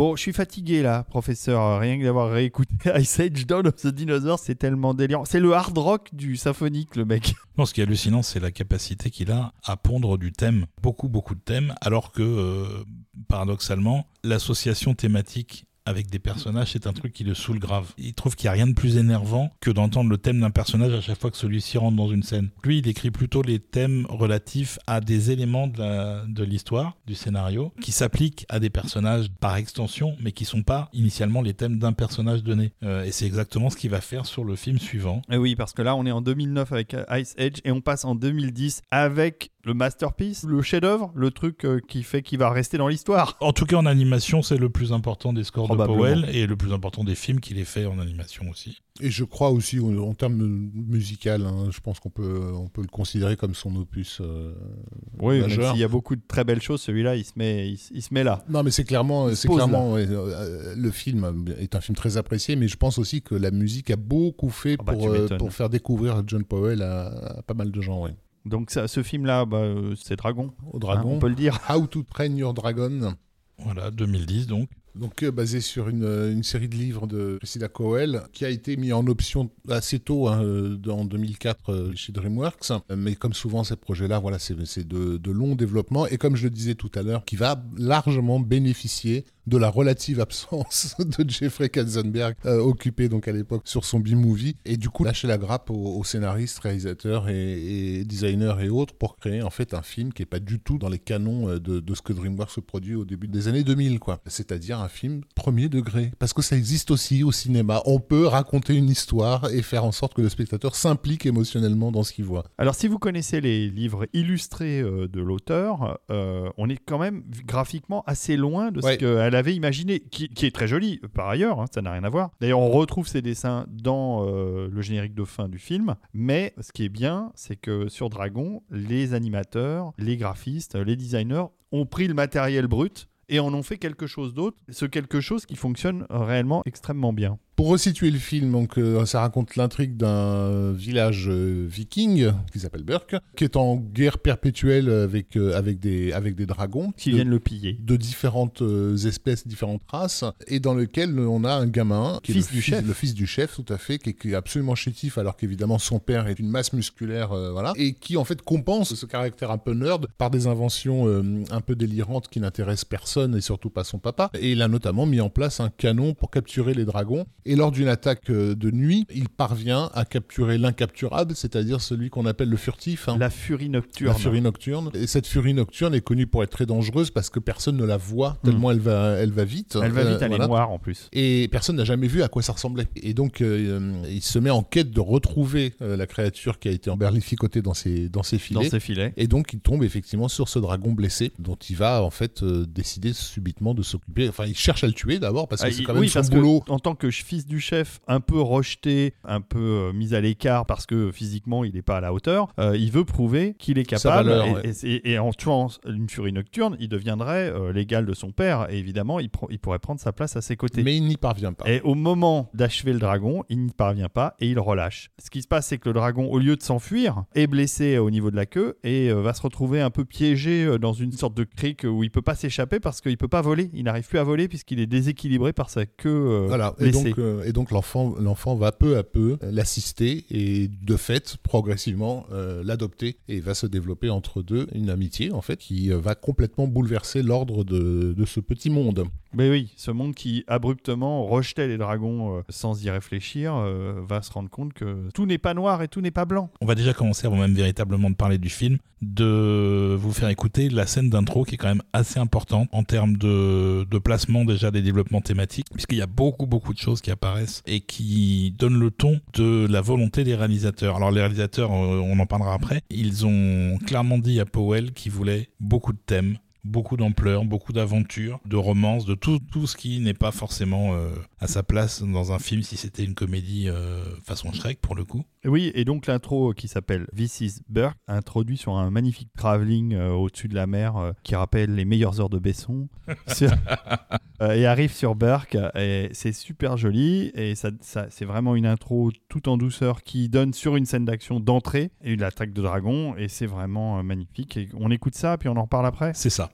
Bon, je suis fatigué là, professeur. Rien que d'avoir réécouté Ice Age Dawn of the Dinosaurs, c'est tellement délirant. C'est le hard rock du symphonique, le mec. Non, ce qui est hallucinant, c'est la capacité qu'il a à pondre du thème, beaucoup, beaucoup de thèmes, alors que, euh, paradoxalement, l'association thématique avec des personnages, c'est un truc qui le saoule grave. Il trouve qu'il n'y a rien de plus énervant que d'entendre le thème d'un personnage à chaque fois que celui-ci rentre dans une scène. Lui, il écrit plutôt les thèmes relatifs à des éléments de l'histoire, du scénario, qui s'appliquent à des personnages par extension, mais qui sont pas initialement les thèmes d'un personnage donné. Euh, et c'est exactement ce qu'il va faire sur le film suivant. Et oui, parce que là, on est en 2009 avec Ice Age et on passe en 2010 avec le masterpiece, le chef-d'œuvre, le truc euh, qui fait qu'il va rester dans l'histoire. En tout cas, en animation, c'est le plus important des scores de Powell et le plus important des films qu'il ait fait en animation aussi. Et je crois aussi, en termes musical, hein, je pense qu'on peut, on peut le considérer comme son opus. Euh, oui, même s'il y a beaucoup de très belles choses, celui-là, il se met, il, se met là. Non, mais c'est clairement, c'est clairement, euh, le film est un film très apprécié, mais je pense aussi que la musique a beaucoup fait ah bah, pour, pour faire découvrir John Powell à, pas mal de gens. Ouais. Donc ça, ce film-là, bah, euh, c'est Dragon. Au Dragon. Hein, on peut le dire. How to Train Your Dragon. Voilà, 2010 donc. Donc euh, basé sur une, euh, une, série de livres de Priscilla Cowell qui a été mis en option assez tôt, hein, en 2004 chez DreamWorks. Mais comme souvent ces projets-là, voilà, c'est de, de long développement et comme je le disais tout à l'heure, qui va largement bénéficier de la relative absence de Jeffrey Katzenberg, euh, occupé donc à l'époque sur son B-movie, et du coup lâcher la grappe aux, scénaristes, réalisateurs et, designers et autres pour créer en fait un film qui est pas du tout dans les canons euh, de, ce que DreamWorks produit au début des années 2000, quoi. C'est-à-dire film premier degré, parce que ça existe aussi au cinéma. On peut raconter une histoire et faire en sorte que le spectateur s'implique émotionnellement dans ce qu'il voit. Alors si vous connaissez les livres illustrés euh, de l'auteur, on est quand même graphiquement assez loin de ce que elle avait imaginé, qui, est très joli par ailleurs, hein, ça n'a rien à voir. D'ailleurs, on retrouve ces dessins dans euh, le générique de fin du film, mais ce qui est bien, c'est que sur Dragon, les animateurs, les graphistes, les designers ont pris le matériel brut et en ont fait quelque chose d'autre, ce quelque chose qui fonctionne réellement extrêmement bien. Pour resituer le film, donc, euh, ça raconte l'intrigue d'un village euh, viking qui s'appelle Burke, qui est en guerre perpétuelle avec, euh, avec, des, avec des dragons. Qui viennent le piller. De différentes espèces, différentes races, et dans lequel on a un gamin, qui fils est le, du chef. le fils du chef, tout à fait, qui est, absolument chétif, alors qu'évidemment son père est une masse musculaire, voilà, et qui en fait compense ce caractère un peu nerd par des inventions un peu délirantes qui n'intéressent personne et surtout pas son papa. Et il a notamment mis en place un canon pour capturer les dragons et lors d'une attaque euh, de nuit, il parvient à capturer l'incapturable, c'est-à-dire celui qu'on appelle le furtif. Hein. La furie nocturne. La furie nocturne. Et cette furie nocturne est connue pour être très dangereuse parce que personne ne la voit tellement hmm. elle, va, elle va vite. Elle va vite, elle est noire en plus. Et personne n'a jamais vu à quoi ça ressemblait. Et donc, euh, il se met en quête de retrouver euh, la créature qui a été emberlificotée dans ses, dans ses filets. Dans ses filets. Et donc, il tombe effectivement sur ce dragon blessé dont il va en fait décider subitement de s'occuper. Enfin, il cherche à le tuer d'abord parce que ah, c'est quand même son boulot. en tant que fils du chef, un peu rejeté, un peu euh, mis à l'écart parce que physiquement il n'est pas à la hauteur, euh, il veut prouver qu'il est capable. et, en tuant une furie nocturne, il deviendrait euh, l'égal de son père. Et évidemment, il, il, pourrait prendre sa place à ses côtés. Mais il n'y parvient pas. Et au moment d'achever le dragon, il n'y parvient pas et il relâche. Ce qui se passe, c'est que le dragon, au lieu de s'enfuir, est blessé au niveau de la queue et va se retrouver un peu piégé dans une sorte de crique où il peut pas s'échapper parce qu'il peut pas voler. Il n'arrive plus à voler puisqu'il est déséquilibré par sa queue voilà. blessée. Et donc, l'enfant, l'enfant va peu à peu l'assister et de fait, progressivement, euh, l'adopter et va se développer entre deux une amitié en fait qui va complètement bouleverser l'ordre de, de ce petit monde. Mais oui, ce monde qui abruptement rejetait les dragons euh, sans y réfléchir euh, va se rendre compte que tout n'est pas noir et tout n'est pas blanc. On va déjà commencer avant même véritablement de parler du film, de vous faire écouter la scène d'intro qui est quand même assez importante en termes de, de placement déjà des développements thématiques, puisqu'il y a beaucoup beaucoup de choses qui apparaissent et qui donnent le ton de la volonté des réalisateurs. Alors les réalisateurs, euh, on en parlera après, ils ont clairement dit à Powell qu'ils voulaient beaucoup de thèmes, beaucoup d'ampleur, beaucoup d'aventures, de romances, de tout, tout ce qui n'est pas forcément euh, à sa place dans un film si c'était une comédie euh, façon Shrek pour le coup. Oui, et donc l'intro qui s'appelle This is Burke, introduit sur un magnifique travelling euh, au-dessus de la mer qui rappelle les meilleures heures de Besson, et arrive sur Burke, et c'est super joli, et ça, ça c'est vraiment une intro tout en douceur qui donne sur une scène d'action d'entrée et une attaque de dragon, et c'est vraiment magnifique. Et on écoute ça, puis on en reparle après? C'est ça.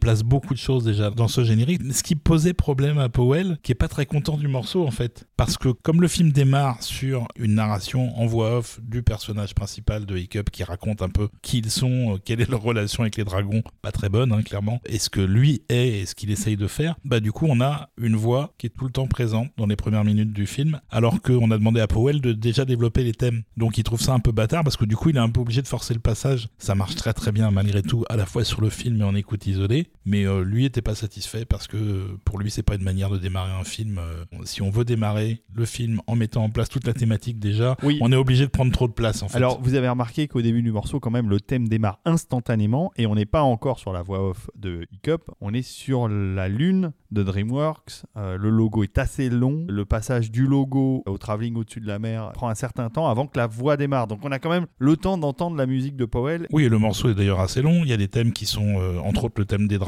Place beaucoup de choses déjà dans ce générique. Ce qui posait problème à Powell, qui est pas très content du morceau en fait. Parce que comme le film démarre sur une narration en voix off du personnage principal de Hiccup qui raconte un peu qui ils sont, euh, quelle est leur relation avec les dragons, pas très bonne hein, clairement, et ce que lui est et ce qu'il essaye de faire, bah du coup on a une voix qui est tout le temps présente dans les premières minutes du film, alors qu'on a demandé à Powell de déjà développer les thèmes. Donc il trouve ça un peu bâtard parce que du coup il est un peu obligé de forcer le passage. Ça marche très très bien malgré tout, à la fois sur le film et en écoute isolée, mais euh, lui était pas satisfait parce que pour lui c'est pas une manière de démarrer un film. Euh, si on veut démarrer le film en mettant en place toute la thématique déjà, Oui. on est obligé de prendre trop de place en fait. Alors, vous avez remarqué qu'au début du morceau, quand même, le thème démarre instantanément et on n'est pas encore sur la voix off de Hiccup, on est sur la lune de DreamWorks. Euh, le logo est assez long. Le passage du logo au travelling au-dessus de la mer prend un certain temps avant que la voix démarre. Donc, on a quand même le temps d'entendre la musique de Powell. Oui, et le morceau est d'ailleurs assez long. Il y a des thèmes qui sont, euh, entre autres, le thème des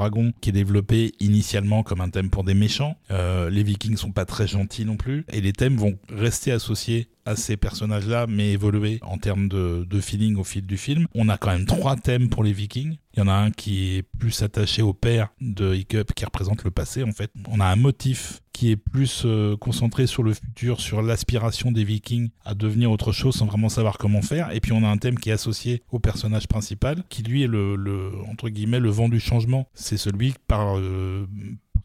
qui est développé initialement comme un thème pour des méchants. Euh, les Vikings sont pas très gentils non plus, et les thèmes vont rester associés à ces personnages-là, mais évoluer en termes de, feeling au fil du film. On a quand même trois thèmes pour les Vikings. Il y en a un qui est plus attaché au père de Hiccup, qui représente le passé en fait. On a un motif qui est plus euh, concentré sur le futur, sur l'aspiration des Vikings à devenir autre chose sans vraiment savoir comment faire. Et puis on a un thème qui est associé au personnage principal, qui lui est le, entre guillemets le vent du changement. C'est celui par euh,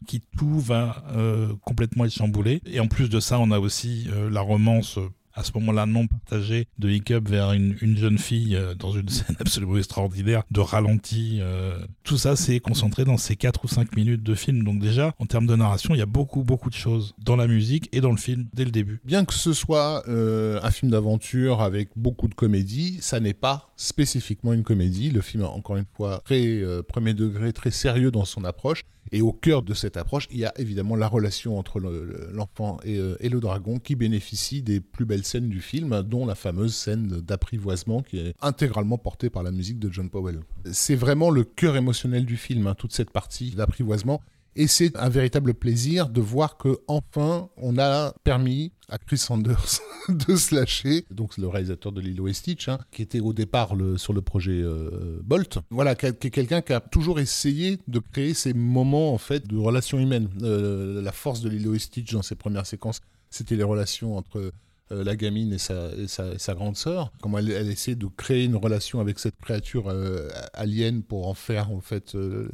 qui tout va euh, complètement être chamboulé. Et en plus de ça, on a aussi euh, la romance à ce moment-là non partagée de Hiccup vers une, une jeune fille euh, dans une scène absolument extraordinaire de ralenti. euh. Tout ça, c'est concentré dans ces 4 ou 5 minutes de film. Donc déjà, en termes de narration, il y a beaucoup, beaucoup de choses dans la musique et dans le film dès le début. Bien que ce soit euh, un film d'aventure avec beaucoup de comédie, ça n'est pas spécifiquement une comédie. Le film encore une fois très premier degré, très sérieux dans son approche. Et au cœur de cette approche, il y a évidemment la relation entre le- le- l'enfant et, et le dragon qui bénéficie des plus belles scènes du film, dont la fameuse scène d'apprivoisement qui est intégralement portée par la musique de John Powell. C'est vraiment le cœur émotionnel du film, hein, toute cette partie d'apprivoisement. Et c'est un véritable plaisir de voir que enfin on a permis à Chris Sanders de se lâcher, donc le réalisateur de Lilo et Stitch, hein, qui était au départ sur le projet euh, Bolt. Voilà, qui est quelqu'un qui a toujours essayé de créer ces moments en fait de relations humaines. Euh, la force de Lilo et Stitch dans ses premières séquences, c'était les relations entre euh, la gamine et sa, et sa, grande sœur, comment elle, essaie de créer une relation avec cette créature euh, alien pour en faire en fait, euh,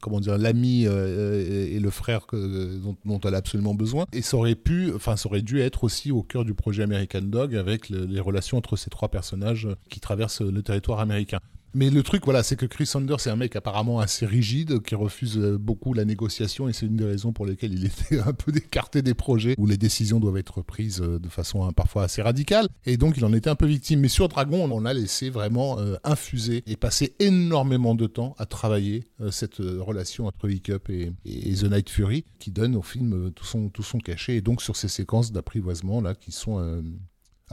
comment dire, l'ami euh, et, et le frère dont, elle a absolument besoin. Et ça aurait pu, enfin, ça aurait dû être aussi au cœur du projet American Dog avec le- les relations entre ces trois personnages qui traversent le territoire américain. Mais le truc, voilà, c'est que Chris Sanders c'est un mec apparemment assez rigide, qui refuse euh, beaucoup la négociation, et c'est une des raisons pour lesquelles il était un peu écarté des projets où les décisions doivent être prises euh, de façon hein, parfois assez radicale. Et donc, il en était un peu victime. Mais sur Dragon, on a laissé vraiment euh, infuser et passer énormément de temps à travailler cette relation entre Hiccup et, et, The Night Fury, qui donne au film tout son, cachet. Et donc, sur ces séquences d'apprivoisement, là, qui sont.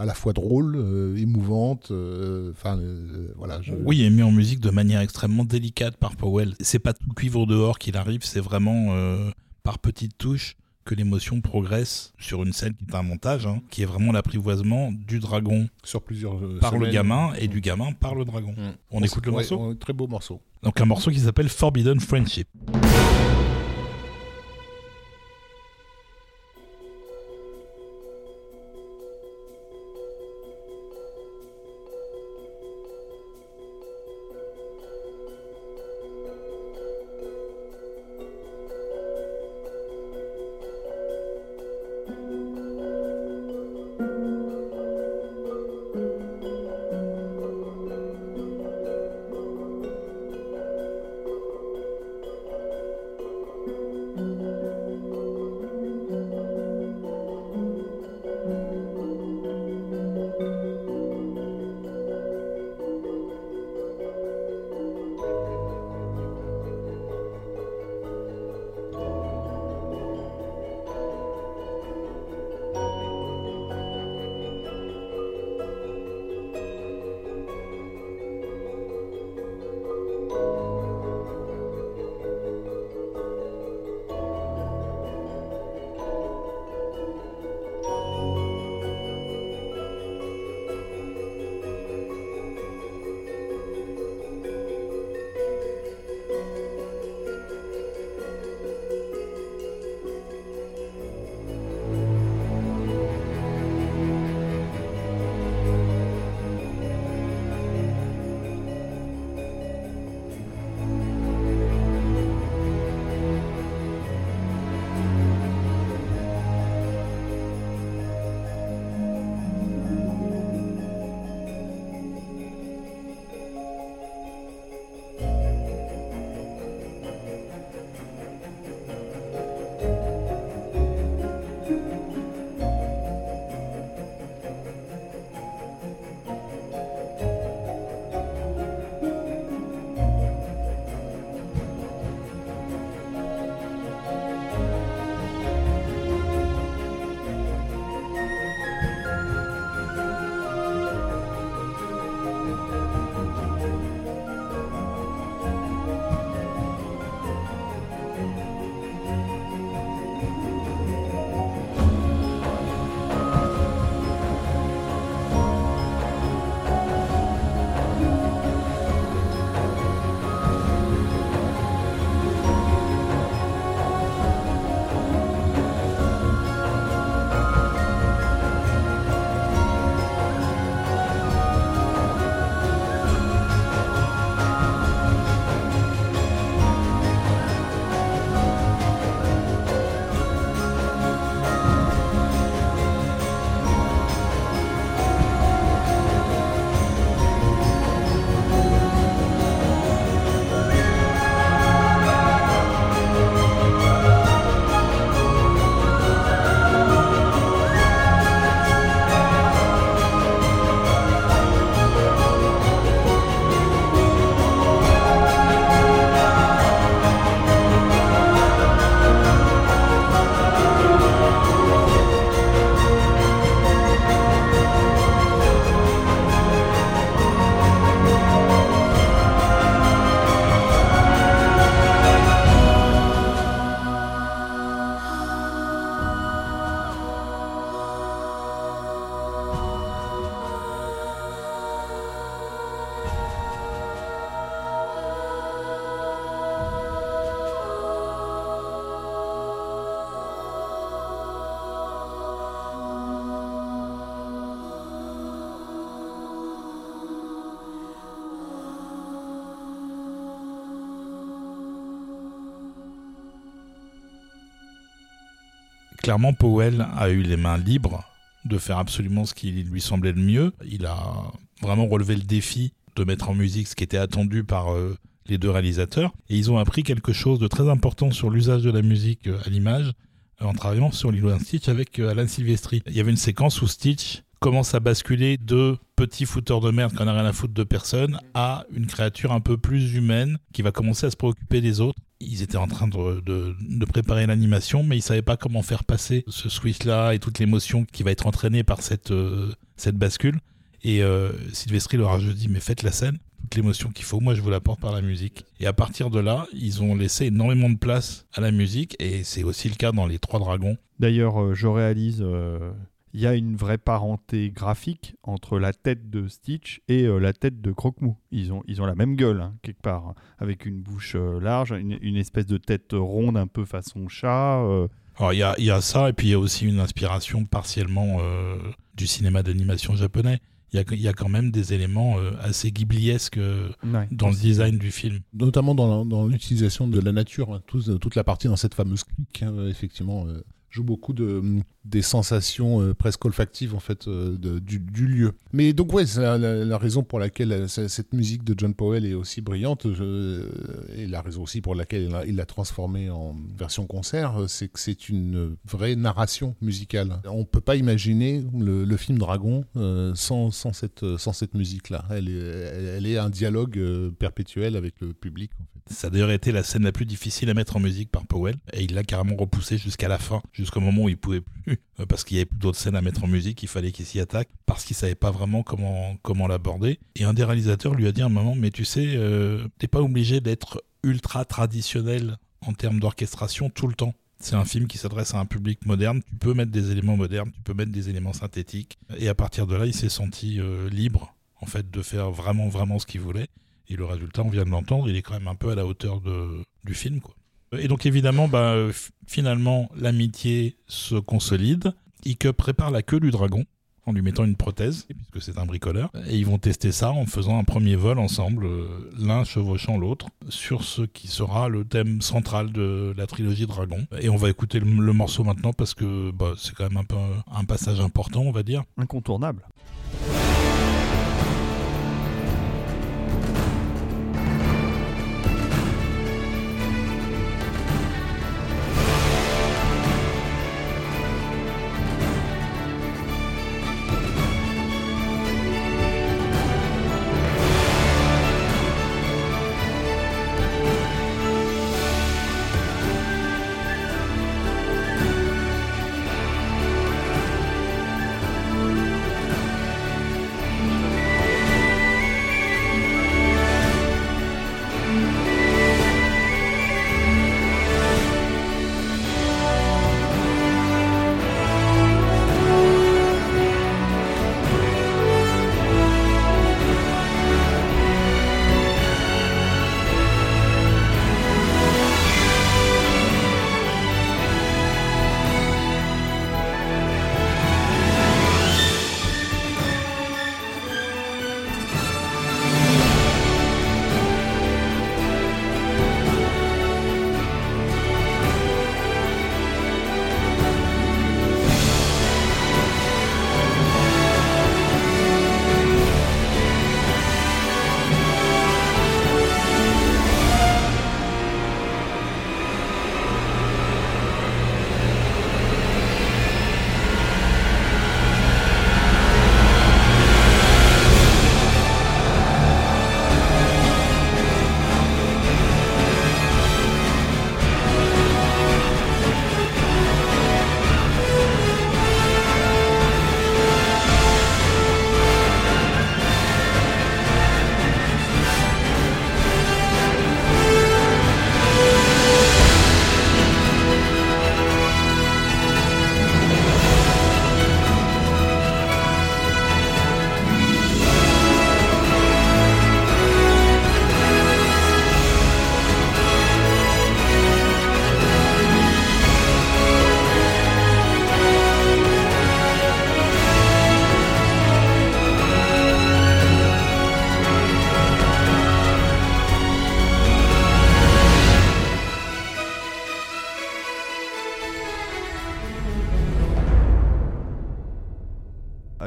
À la fois drôles, euh, émouvantes, euh, enfin euh, voilà. je- Oui, et mis en musique de manière extrêmement délicate par Powell. C'est pas tout cuivre dehors qu'il arrive, c'est vraiment euh, par petites touches que l'émotion progresse sur une scène qui est un montage, hein, qui est vraiment l'apprivoisement du dragon sur plusieurs par le gamin et du gamin par le dragon. Mm. On écoute le Ouais, morceau ouais, Très beau morceau. Donc un morceau qui s'appelle Forbidden Friendship. Clairement, Powell a eu les mains libres de faire absolument ce qui lui semblait le mieux. Il a vraiment relevé le défi de mettre en musique ce qui était attendu par euh, les deux réalisateurs. Et ils ont appris quelque chose de très important sur l'usage de la musique euh, à l'image euh, en travaillant sur Lilo Stitch avec Alan Silvestri. Il y avait une séquence où Stitch commence à basculer de petit fouteur de merde qui n'a rien à foutre de personne à une créature un peu plus humaine qui va commencer à se préoccuper des autres. Ils étaient en train de, de, préparer l'animation, mais ils savaient pas comment faire passer ce switch-là et toute l'émotion qui va être entraînée par cette, cette bascule. Et euh, Sylvestri leur a dit mais faites la scène, toute l'émotion qu'il faut, moi je vous l'apporte par la musique. Et à partir de là, ils ont laissé énormément de place à la musique et c'est aussi le cas dans Les Trois Dragons. D'ailleurs, euh, je réalise, il euh, y a une vraie parenté graphique entre la tête de Stitch et la tête de Croque-Mou. Ils ont, ils ont la même gueule, hein, quelque part, hein, avec une bouche large, une, espèce de tête ronde un peu façon chat. Alors il y a, y a, ça et puis il y a aussi une inspiration partiellement du cinéma d'animation japonais il y, a, quand même des éléments euh, assez ghibliesques euh, dans le design du film. Notamment dans, l'utilisation de la nature, hein. toute la partie dans cette fameuse clique, hein, effectivement, euh, joue beaucoup de, des sensations euh, presque olfactives en fait euh, du, lieu. Mais donc ouais, c'est la, raison pour laquelle euh, cette musique de John Powell est aussi brillante et la raison aussi pour laquelle il l'a transformée en version concert, c'est que c'est une vraie narration musicale. On peut pas imaginer le, film Dragon sans, sans, cette, sans cette musique-là. Elle est, elle est un dialogue perpétuel avec le public. Ça a d'ailleurs été la scène la plus difficile à mettre en musique par Powell et il l'a carrément repoussé jusqu'à la fin, jusqu'au moment où il pouvait plus euh, parce qu'il y avait plus d'autres scènes à mettre en musique, il fallait qu'il s'y attaque, parce qu'il savait pas vraiment comment, comment l'aborder. Et un des réalisateurs lui a dit à un moment, mais tu sais, euh, t'es pas obligé d'être ultra traditionnel en termes d'orchestration tout le temps. C'est un film qui s'adresse à un public moderne. Tu peux mettre des éléments modernes, tu peux mettre des éléments synthétiques. Et à partir de là, il s'est senti euh, libre, en fait, de faire vraiment, vraiment ce qu'il voulait. Et le résultat, on vient de l'entendre, il est quand même un peu à la hauteur de, du film, quoi. Et donc évidemment, bah, finalement, l'amitié se consolide. Ike prépare la queue du dragon en lui mettant une prothèse, puisque c'est un bricoleur. Et ils vont tester ça en faisant un premier vol ensemble, euh, l'un chevauchant l'autre, sur ce qui sera le thème central de la trilogie Dragon. Et on va écouter le, morceau maintenant parce que bah, c'est quand même un peu un passage important, on va dire. Incontournable.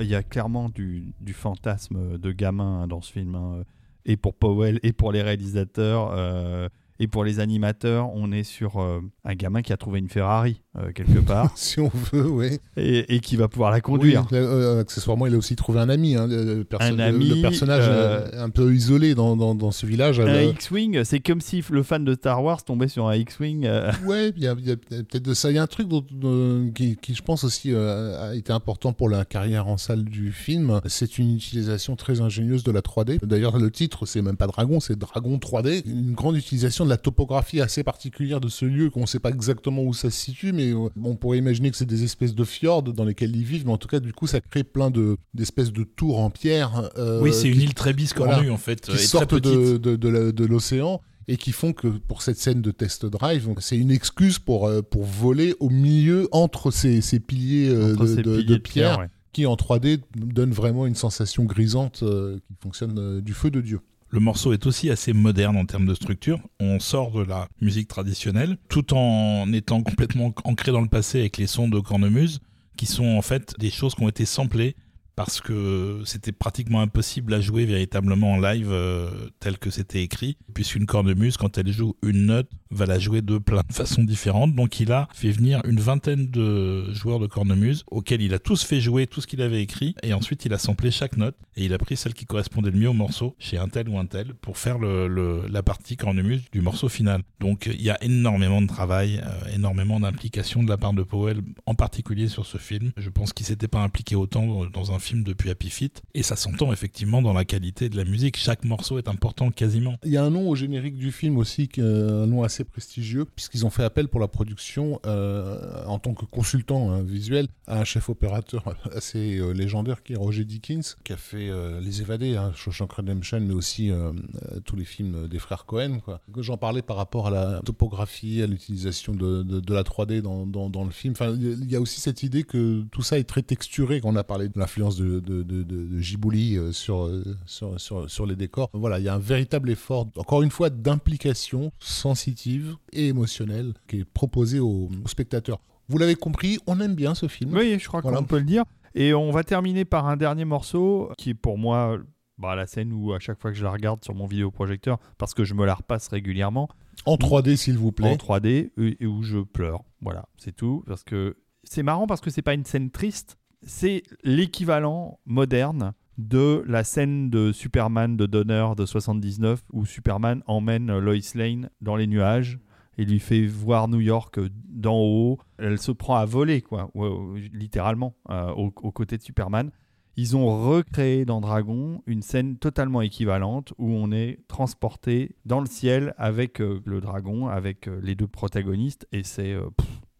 Il y a clairement du, fantasme de gamin hein, dans ce film. hein. Et pour Powell, et pour les réalisateurs, euh, et pour les animateurs, on est sur euh, un gamin qui a trouvé une Ferrari euh, quelque part si on veut, oui. et, et qui va pouvoir la conduire. Oui, euh, accessoirement, il a aussi trouvé un ami. hein, le, le perso- Un ami, le personnage euh, un peu isolé dans, dans, dans ce village. Un X-Wing, c'est comme si le fan de Star Wars tombait sur un X-Wing. Ouais, il y a, peut-être de ça. Il y a un truc dont- qui, qui, je pense aussi, a été important pour la carrière en salle du film. C'est une utilisation très ingénieuse de la 3D. D'ailleurs, le titre, c'est même pas Dragon, c'est Dragon 3D. Une grande utilisation de la topographie assez particulière de ce lieu, qu'on sait pas exactement où ça se situe, mais euh, on pourrait imaginer que c'est des espèces de fjords dans lesquels ils vivent. Mais en tout cas, du coup, ça crée plein de d'espèces de tours en pierre. euh, oui, c'est une île très biscornue voilà, en fait, qui sortent de, de, l'océan et qui font que pour cette scène de test drive, c'est une excuse pour, euh, pour voler au milieu entre ces, ces piliers, euh, entre de, ces de- piliers de pierre ouais. qui en 3D donnent vraiment une sensation grisante euh, qui fonctionne euh, du feu de Dieu. Le morceau est aussi assez moderne en termes de structure. On sort de la musique traditionnelle tout en étant complètement ancré dans le passé avec les sons de cornemuse qui sont en fait des choses qui ont été samplées parce que c'était pratiquement impossible à jouer véritablement en live euh, tel que c'était écrit, puisqu'une cornemuse, quand elle joue une note, va la jouer de plein de façons différentes. Donc il a fait venir une vingtaine de joueurs de cornemuse, auxquels il a tous fait jouer tout ce qu'il avait écrit, et ensuite il a samplé chaque note, et il a pris celle qui correspondait le mieux au morceau, chez un tel ou un tel, pour faire le, la partie cornemuse du morceau final. Donc il y a énormément de travail, euh, énormément d'implication de la part de Powell, en particulier sur ce film. Je pense qu'il s'était pas impliqué autant dans- dans un film depuis Happy Feet, et ça s'entend effectivement dans la qualité de la musique. Chaque morceau est important quasiment. Il y a un nom au générique du film aussi, est un nom assez prestigieux, puisqu'ils ont fait appel pour la production euh, en tant que consultant hein, visuel à un chef opérateur assez euh, légendaire qui est Roger Dickens, qui a fait euh, Les Évadés, hein, Shawshank Redemption, mais aussi euh, euh, tous les films des frères Cohen. J'en parlais par rapport à la topographie, à l'utilisation de, la 3D dans, dans- dans le film. Enfin, il y a aussi cette idée que tout ça est très texturé, quand on a parlé de l'influence de, de, de, de- de Ghibli euh, sur, euh, sur, sur, sur les décors. Voilà, il y a un véritable effort, encore une fois, d'implication sensitive et émotionnelle qui est proposé aux, aux spectateurs. Vous l'avez compris, on aime bien ce film. Oui, je crois Voilà. qu'on peut le dire. Et on va terminer par un dernier morceau qui est pour moi bah, la scène où à chaque fois que je la regarde sur mon vidéoprojecteur, parce que je me la repasse régulièrement, En 3D, s'il vous en plaît. 3D, et et où je pleure. Voilà, c'est tout. Parce que c'est marrant parce que c'est pas une scène triste, c'est l'équivalent moderne de la scène de Superman de Donner de 79 où Superman emmène Lois Lane dans les nuages et lui fait voir New York d'en haut. Elle se prend à voler, quoi, ouais, littéralement, euh, aux, aux côtés de Superman. Ils ont recréé dans Dragon une scène totalement équivalente où on est transporté dans le ciel avec euh, le dragon, avec euh, les deux protagonistes, et c'est euh,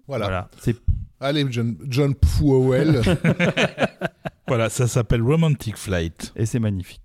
Voilà. voilà, c'est Allez, John, John Powell. Voilà, ça s'appelle Romantic Flight. et c'est magnifique.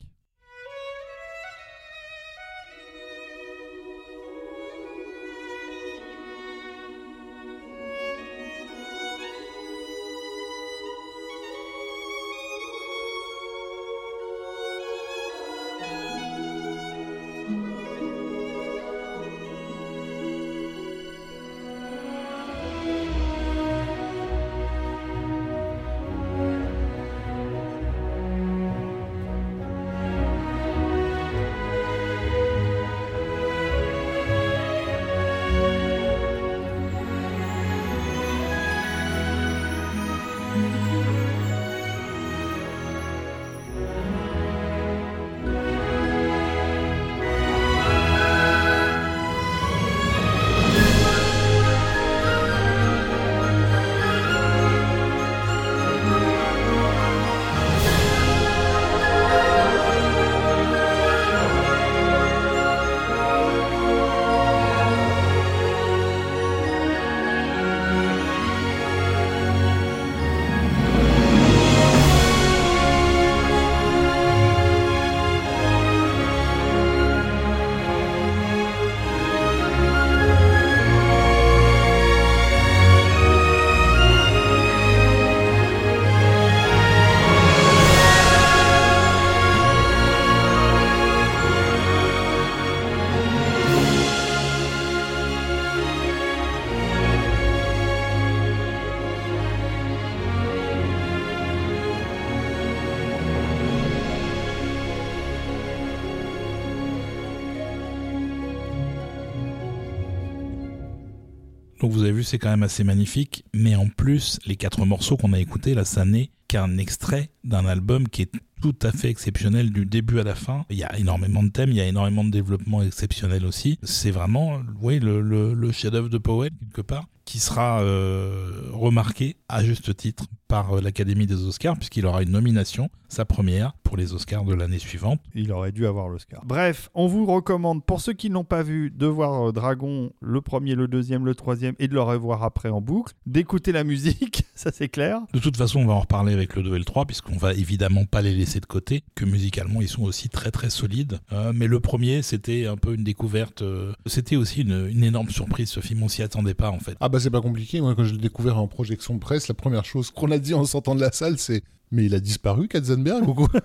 C'est quand même assez magnifique. Mais en plus, les quatre morceaux qu'on a écoutés, là, ça n'est qu'un extrait d'un album qui est tout à fait exceptionnel du début à la fin. Il y a énormément de thèmes, il y a énormément de développement exceptionnel aussi. C'est vraiment, oui, le, le, chef-d'œuvre de Powell, quelque part, qui sera euh, remarqué à juste titre par euh, l'Académie des Oscars, puisqu'il aura une nomination, sa première, pour les Oscars de l'année suivante. Il aurait dû avoir l'Oscar. Bref, on vous recommande, pour ceux qui n'ont pas vu, de voir euh, Dragon, le premier, le deuxième, le troisième, et de le revoir après en boucle, d'écouter la musique, ça c'est clair. De toute façon, on va en reparler avec le 2 et le 3, puisqu'on va évidemment pas les laisser de côté, que musicalement, ils sont aussi très très solides. Euh, mais le premier, c'était un peu une découverte, euh, c'était aussi une, une énorme surprise, ce film, on s'y attendait pas en fait. Ah bah c'est pas compliqué, moi quand je l'ai découvert en projection de presse, la première chose qu'on a dit en sortant de la salle c'est mais il a disparu, Katzenberg ou quoi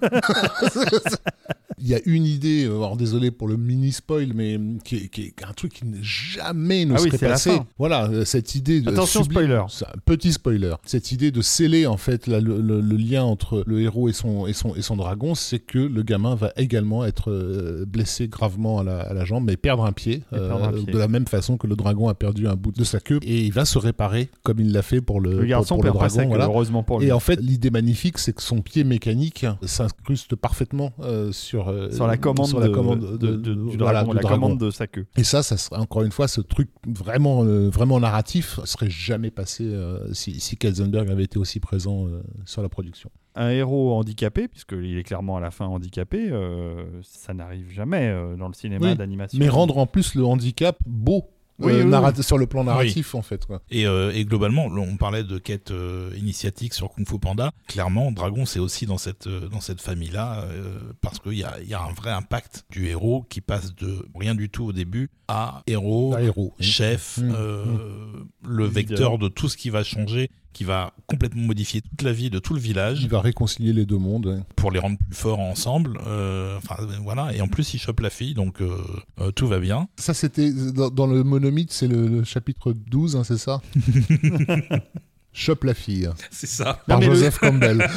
Il y a une idée, euh, alors désolé pour le mini spoil, mais qui est, qui est un truc qui jamais ne Ah serait passé. Voilà, euh, cette idée de Attention, sublime- spoiler. petit spoiler. Cette idée de sceller en fait le, le- le lien entre le héros et son et son et son dragon, c'est que le gamin va également être euh, blessé gravement à la, à la jambe, mais perdre un pied, Et perdre un pied. de la même façon que le dragon a perdu un bout de sa queue, et il va se réparer comme il l'a fait pour le, Le garçon pour, pour le dragon. sa queue, voilà. heureusement pour lui. Et en fait, l'idée magnifique, c'est que son pied mécanique s'incruste parfaitement euh, sur, euh, sur la commande, sur la de- commande de- de- du voilà, dragon, du la dragon. commande de sa queue. Et ça, ça serait encore une fois ce truc vraiment, euh, vraiment narratif, serait jamais passé si, si Katzenberg avait été aussi présent sur la production. Un héros handicapé, puisqu'il est clairement à la fin handicapé, euh, ça n'arrive jamais euh, dans le cinéma Oui, d'animation. Mais rendre en plus le handicap beau. Oui, euh, oui, sur le plan narratif en fait quoi. Et, euh, et globalement, on parlait de quête euh, initiatique sur Kung Fu Panda. Clairement, Dragon, c'est aussi dans cette, euh, dans cette famille-là, euh, parce qu'il y a, il y a un vrai impact du héros qui passe de rien du tout au début à héros, chef, Mmh, euh, le Leader. vecteur de tout ce qui va changer, qui va complètement modifier toute la vie de tout le village Il va réconcilier les deux mondes. ouais. pour les rendre plus forts ensemble. Euh, Enfin, voilà. Et en plus, il chope la fille, donc euh, euh, tout va bien. Ça c'était dans, dans le monomythe, c'est le, le chapitre 12, hein, c'est ça? Chope la fille C'est ça. par le- Joseph Campbell.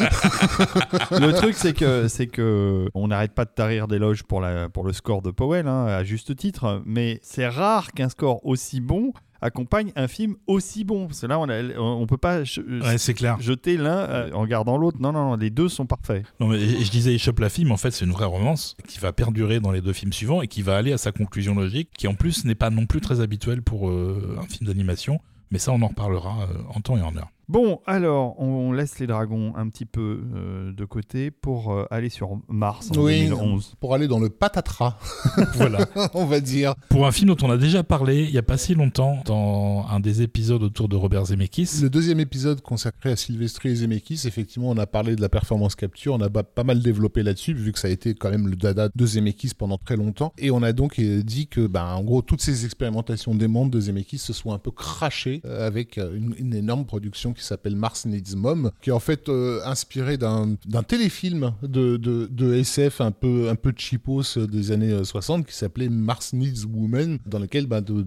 le truc, c'est que, c'est que on n'arrête pas de tarir d'éloges pour, la, pour le score de Powell, hein, à juste titre, mais c'est rare qu'un score aussi bon accompagne un film aussi bon. Parce que là, on a- on peut pas ch- Ouais, c'est clair. jeter l'un euh, en gardant l'autre. Non, non, non, les deux sont parfaits. Non, mais je je disais, il chope la fille, mais en fait, c'est une vraie romance qui va perdurer dans les deux films suivants et qui va aller à sa conclusion logique, qui en plus n'est pas non plus très habituelle pour euh, un film d'animation. Mais ça, on en reparlera euh, en temps et en heure. Bon, alors, on laisse les dragons un petit peu euh, de côté pour euh, aller sur Mars en Oui, 2011. pour aller dans le patatras, voilà. on va dire. Pour un film dont on a déjà parlé il y a pas si longtemps dans un des épisodes autour de Robert Zemeckis. Le deuxième épisode consacré à Sylvester et Zemeckis, effectivement, on a parlé de la performance capture, on a pas mal développé là-dessus, vu que ça a été quand même le dada de Zemeckis pendant très longtemps. Et on a donc euh, dit que, ben, en gros, toutes ces expérimentations démentes de Zemeckis se sont un peu crachées euh, avec une, une énorme production qui s'appelle Mars Needs Mom, qui est en fait euh, inspirée d'un téléfilm de, SF un peu, un peu cheapos euh, des années euh, 60 qui s'appelait Mars Needs Woman, dans lequel de-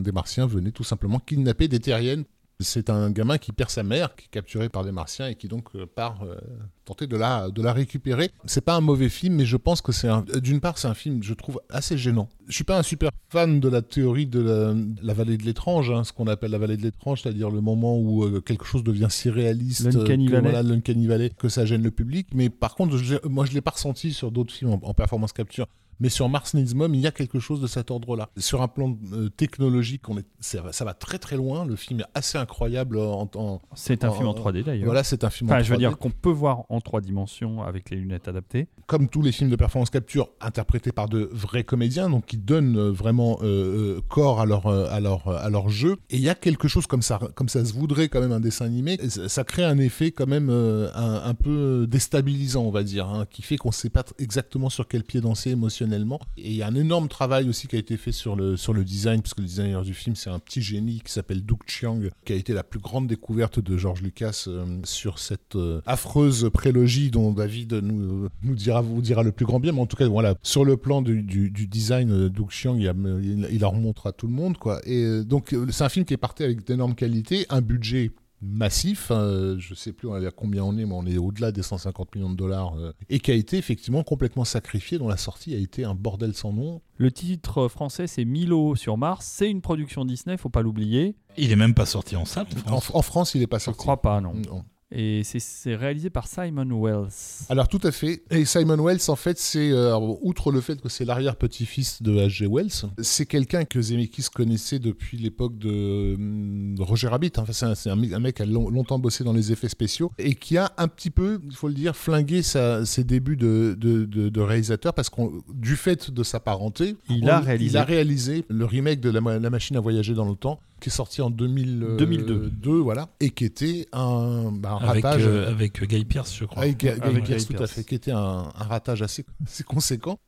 des Martiens venaient tout simplement kidnapper des terriennes c'est un gamin qui perd sa mère, qui est capturé par des martiens et qui donc euh, part euh, tenter de la, de la récupérer. C'est pas un mauvais film, mais je pense que c'est un. D'une part, c'est un film, je trouve, assez gênant. Je suis pas un super fan de la théorie de la, de la vallée de l'étrange, hein, ce qu'on appelle la vallée de l'étrange, c'est-à-dire le moment où euh, quelque chose devient si réaliste, L'Uncanny que, Valley. voilà, l'Uncanny Valley, que ça gêne le public. Mais par contre, je moi, je l'ai pas ressenti sur d'autres films en, en performance capture. Mais sur Mars Needs Mom, il y a quelque chose de cet ordre-là. Sur un plan euh, technologique, on est, ça va très très loin. Le film est assez incroyable en, en- C'est un film en en- 3D d'ailleurs. voilà, c'est un film. en Enfin, je veux 3D. dire qu'on peut voir en trois dimensions avec les lunettes adaptées. comme tous les films de performance capture interprétés par de vrais comédiens, donc qui donnent euh, vraiment euh, corps à leur, à, leur, à leur jeu. Et il y a quelque chose comme ça, comme ça se voudrait quand même un dessin animé, ça, ça crée un effet quand même euh, un, un peu déstabilisant, on va dire, hein, qui fait qu'on ne sait pas exactement sur quel pied danser émotionnellement. Et il y a un énorme travail aussi qui a été fait sur le, sur le design, puisque le designer du film, c'est un petit génie qui s'appelle Doug Chiang, qui a été la plus grande découverte de George Lucas euh, sur cette euh, affreuse prélogie dont David nous, nous dira, vous dira le plus grand bien. Mais en tout cas, voilà, sur le plan du, du, design, euh, Doug Chiang, il, a- il, il à tout le monde. Quoi. Et donc, c'est un film qui est parti avec d'énormes qualités, un budget massif, hein, je sais plus à combien on est, mais on est au-delà des 150 millions de dollars, euh, et qui a été effectivement complètement sacrifié, dont la sortie a été un bordel sans nom. Le titre français, c'est Milo sur Mars. C'est une production Disney, faut pas l'oublier. Il est même pas sorti en salle. En, en France, il est pas Je sorti. crois pas, non. Non. Et c'est- réalisé par Simon Wells. Alors tout à fait. Et Simon Wells, en fait, c'est euh, outre le fait que c'est l'arrière-petit-fils de H.G. Wells, c'est quelqu'un que Zemeckis connaissait depuis l'époque de, de Roger Rabbit. Enfin, c'est un, mec qui a long- longtemps bossé dans les effets spéciaux et qui a un petit peu, il faut le dire, flingué sa- ses débuts de, de- de- de réalisateur parce que du fait de sa parenté, Il on- a réalisé. il a réalisé le remake de la, La machine à voyager dans le temps qui est sorti en 2002, 2002. voilà, et qui était un, bah, un Avec, ratage. euh, avec Guy Pierce, je crois. Avec, Ga- Avec Guy tout à fait, qui était un, un ratage assez, assez conséquent.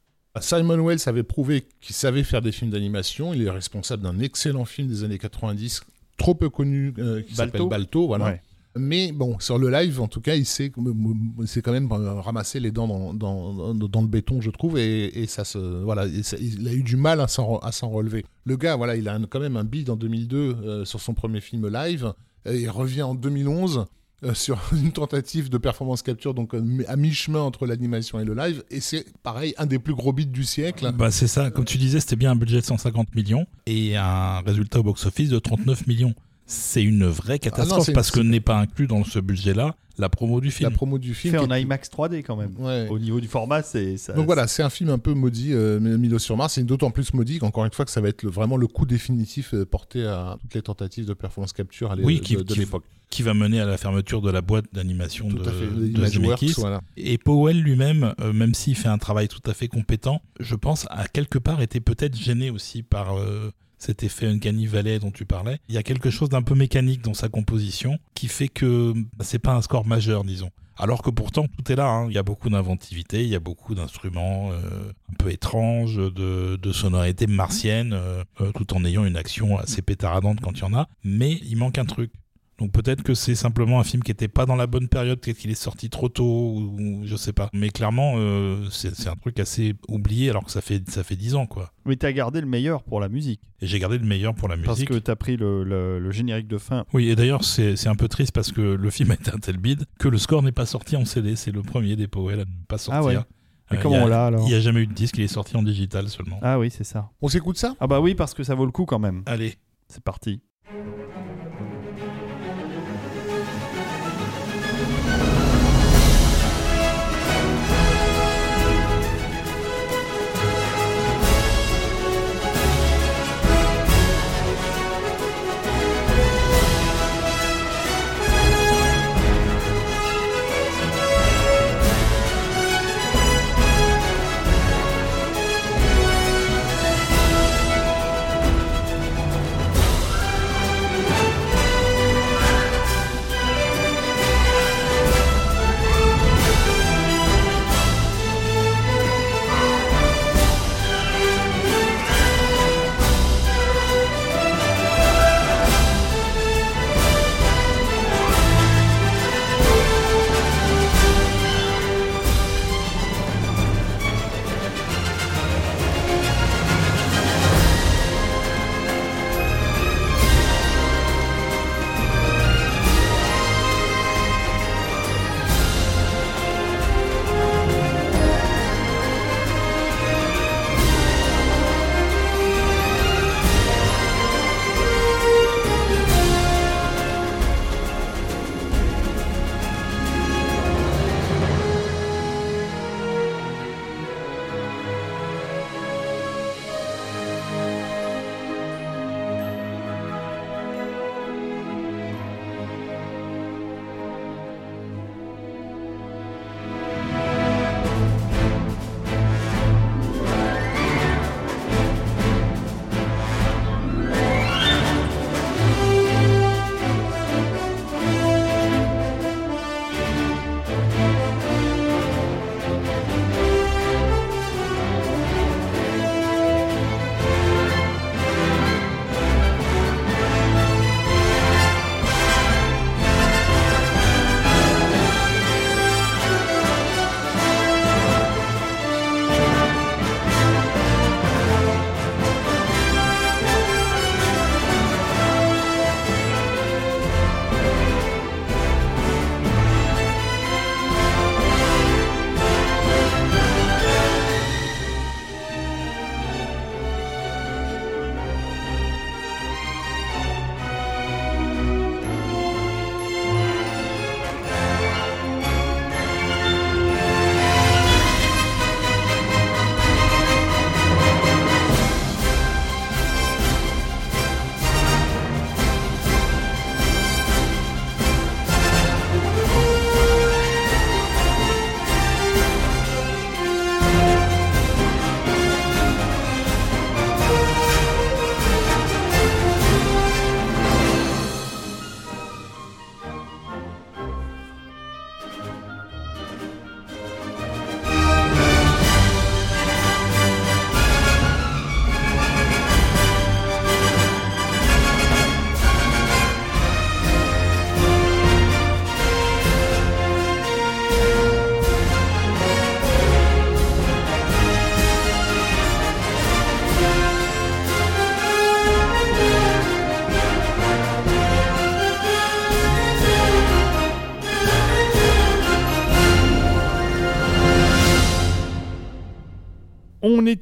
Simon Wells avait prouvé qu'il savait faire des films d'animation. Il est responsable d'un excellent film des années 90, trop peu connu, euh, qui s'appelle. Balto. Voilà. Ouais. Mais bon, sur le live, en tout cas, il s'est quand même euh, ramassé les dents dans, le béton, je trouve, et, ça voilà, il a eu du mal à s'en relever. Le gars, voilà, il a quand même un bid en 2002 euh, sur son premier film live, et il revient en 2011 euh, sur une tentative de performance capture, donc à mi-chemin entre l'animation et le live, et c'est pareil, un des plus gros bits du siècle. Bah, c'est ça, comme tu disais, c'était bien un budget de 150 millions et un résultat au box-office de 39 millions. C'est une vraie catastrophe Ah non, c'est- parce que n'est pas inclus dans ce budget-là la promo du La film. promo du film. Fait en IMAX 3D quand même. Ouais. Au niveau du format, c'est ça. Donc voilà, c'est un film un peu maudit, euh, Milo sur Mars, et d'autant plus maudit qu'encore une fois que ça va être le- vraiment le coup définitif euh, porté à toutes les tentatives de performance capture à Oui, de, qui- de l'époque. qui va mener à la fermeture de la boîte d'animation de, de Zemeckis. voilà. Et Powell lui-même, euh, même s'il fait un travail tout à fait compétent, je pense à quelque part était peut-être gêné aussi par euh, cet effet Uncanny Valley dont tu parlais. Il y a quelque chose d'un peu mécanique dans sa composition qui fait que bah, c'est pas un score majeur, disons. Alors que pourtant tout est là, hein. il y a beaucoup d'inventivité, il y a beaucoup d'instruments euh, un peu étranges, de, de sonorités martiennes, euh, euh, tout en ayant une action assez pétaradante quand il y en a. Mais il manque un truc. Donc peut-être que c'est simplement un film qui était pas dans la bonne période, peut-être qu'il est sorti trop tôt, ou, ou je sais pas. Mais clairement, euh, c'est c'est un truc assez oublié alors que ça fait ça fait 10 ans quoi. Mais t'as gardé le meilleur pour la musique. Et j'ai gardé le meilleur pour la musique. Parce que t'as pris le, le- le générique de fin. Oui, et d'ailleurs c'est c'est un peu triste parce que le film a été un tel bide que le score n'est pas sorti en CD. C'est le premier des Powell à ne pas sortir. Ah ouais. Euh, Et comment on l'a alors Il n'y a jamais eu de disque, il est sorti en digital seulement. Ah oui, c'est ça. On s'écoute ça? Ah bah oui, parce que ça vaut le coup quand même. Allez. C'est parti.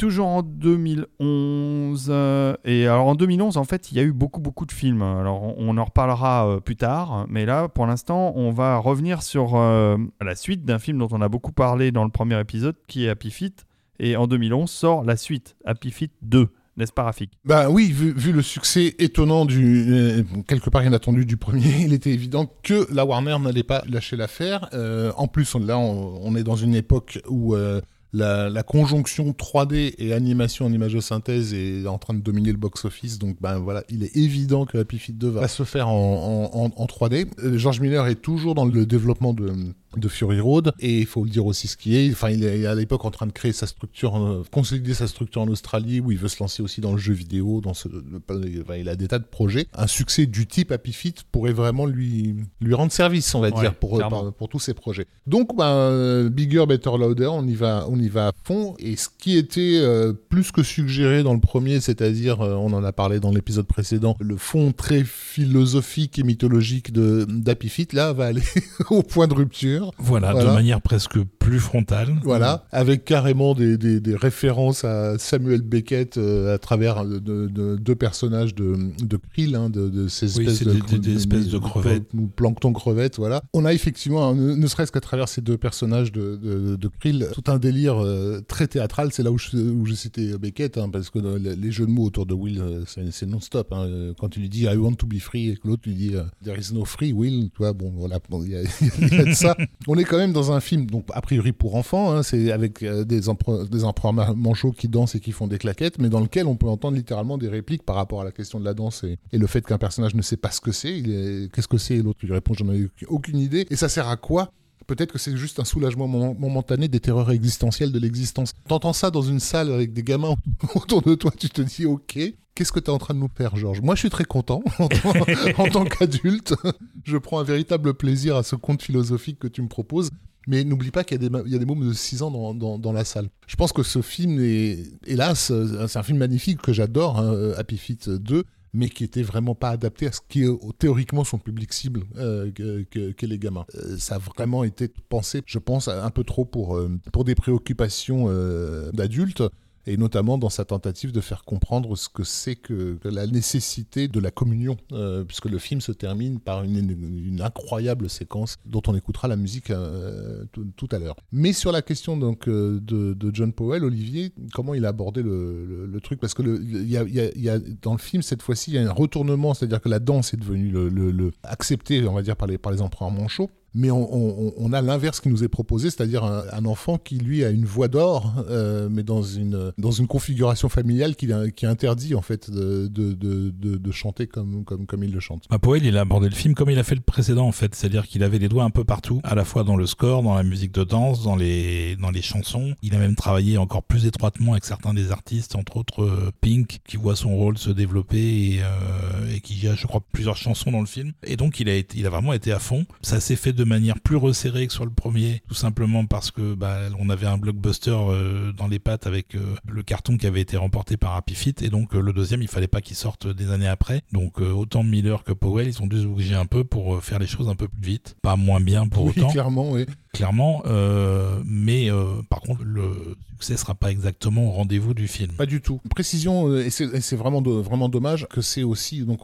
Toujours en 2011. euh, et alors en 2011, en fait, il y a eu beaucoup, beaucoup de films. Alors on, en reparlera euh, plus tard. Mais là, pour l'instant, on va revenir sur euh, la suite d'un film dont on a beaucoup parlé dans le premier épisode, qui est Happy Feet. Et en 2011 sort la suite, Happy Feet 2. N'est-ce pas, Rafik? Bah oui, vu, le succès étonnant du quelque part inattendu du premier, il était évident que la Warner n'allait pas lâcher l'affaire. En plus, là, on, est dans une époque où la, conjonction 3D et animation en image de synthèse est en train de dominer le box-office. Donc, ben voilà, il est évident que Happy Feet 2 va se faire en, en, en, en 3D. Euh, George Miller est toujours dans le développement de de Fury Road. Et il faut le dire aussi ce qui est enfin il est à l'époque en train de créer sa structure euh, consolider sa structure en Australie où il veut se lancer aussi dans le jeu vidéo dans ce enfin, il a des tas de projets. Un succès du type Happy Feet pourrait vraiment lui lui rendre service on va Ouais, dire pour, pour tous ses projets. Donc ben bigger better louder on y va on y va à fond. Et ce qui était euh, plus que suggéré dans le premier c'est-à-dire euh, on en a parlé dans l'épisode précédent le fond très philosophique et mythologique de d'Happy Feet là va aller au point de rupture Voilà, Voilà. de manière presque plus frontale. voilà, avec carrément des, des, des références à Samuel Beckett euh, à travers de, de- de- deux personnages de, de krill, hein, de, ces espèces de, des- des- des espèces de crevettes. ou plancton crevettes, voilà. On a effectivement, hein, ne, ne serait-ce qu'à travers ces deux personnages de, krill, tout un délire euh, très théâtral. C'est là où je, où je citais Beckett, hein, parce que les jeux de mots autour de Will, euh, c'est non-stop. hein. Quand tu lui dis I want to be free et que l'autre lui dit There is no free will, tu vois, bon, voilà, bon, il y, y a de ça. On est quand même dans un film, donc a priori pour enfants, hein, c'est avec euh, des, emprunt- des empereurs manchots qui dansent et qui font des claquettes, mais dans lequel on peut entendre littéralement des répliques par rapport à la question de la danse et, et le fait qu'un personnage ne sait pas ce que c'est. Qu'est-ce que c'est Et l'autre lui répond J'en ai aucune idée. Et ça sert à quoi? Peut-être que c'est juste un soulagement moment- momentané des terreurs existentielles de l'existence. T'entends ça dans une salle avec des gamins autour de toi, tu te dis ok, qu'est-ce que t'es en train de nous faire, Georges? Moi, je suis très content en tant, en tant qu'adulte. Je prends un véritable plaisir à ce conte philosophique que tu me proposes. Mais n'oublie pas qu'il y a des, mômes de 6 ans dans, la salle. Je pense que ce film est, hélas, euh, c'est un film magnifique que j'adore, hein, Happy Feet 2, mais qui était vraiment pas adapté à ce qui est euh, théoriquement son public cible, euh, les gamins. Euh, ça a vraiment été pensé, je pense, un peu trop pour, euh, pour des préoccupations euh, d'adultes et notamment dans sa tentative de faire comprendre ce que c'est que, la nécessité de la communion, euh, puisque le film se termine par une, incroyable séquence dont on écoutera la musique euh, tout, à l'heure. Mais sur la question donc euh, de, John Powell, Olivier, comment il a abordé le, truc? Parce que le- y a, dans le film cette fois-ci, il y a un retournement, c'est-à-dire que la danse est devenue acceptée, on va dire par les par les empereurs manchots. Mais on, on- on a l'inverse qui nous est proposé, c'est-à-dire un, un enfant qui, lui, a une voix d'or, euh, mais dans une, dans une configuration familiale qui, qui interdit, en fait, de, de, de, de- chanter comme, comme, comme il le chante. Bah, Powell, il a abordé le film comme il a fait le précédent, en fait. C'est-à-dire qu'il avait les doigts un peu partout, à la fois dans le score, dans la musique de danse, dans les, dans les chansons. Il a même travaillé encore plus étroitement avec certains des artistes, entre autres euh, Pink, qui voit son rôle se développer et, euh, et qui a, je crois, plusieurs chansons dans le film. Et donc, il a, été, il a vraiment été à fond. Ça s'est fait de manière plus resserrée que sur le premier, tout simplement parce que bah, on avait un blockbuster euh, dans les pattes avec euh, le carton qui avait été remporté par Happy Feet. Et donc, euh, le deuxième, il fallait pas qu'il sorte des années après. Donc, autant Miller que Powell, ils ont dû se bouger un peu pour faire les choses un peu plus vite. Pas moins bien pour oui, autant clairement, oui. clairement. mais par contre, le succès sera pas exactement au rendez-vous du film. Pas du tout. Précision, et c'est vraiment, do- vraiment dommage que c'est aussi, donc,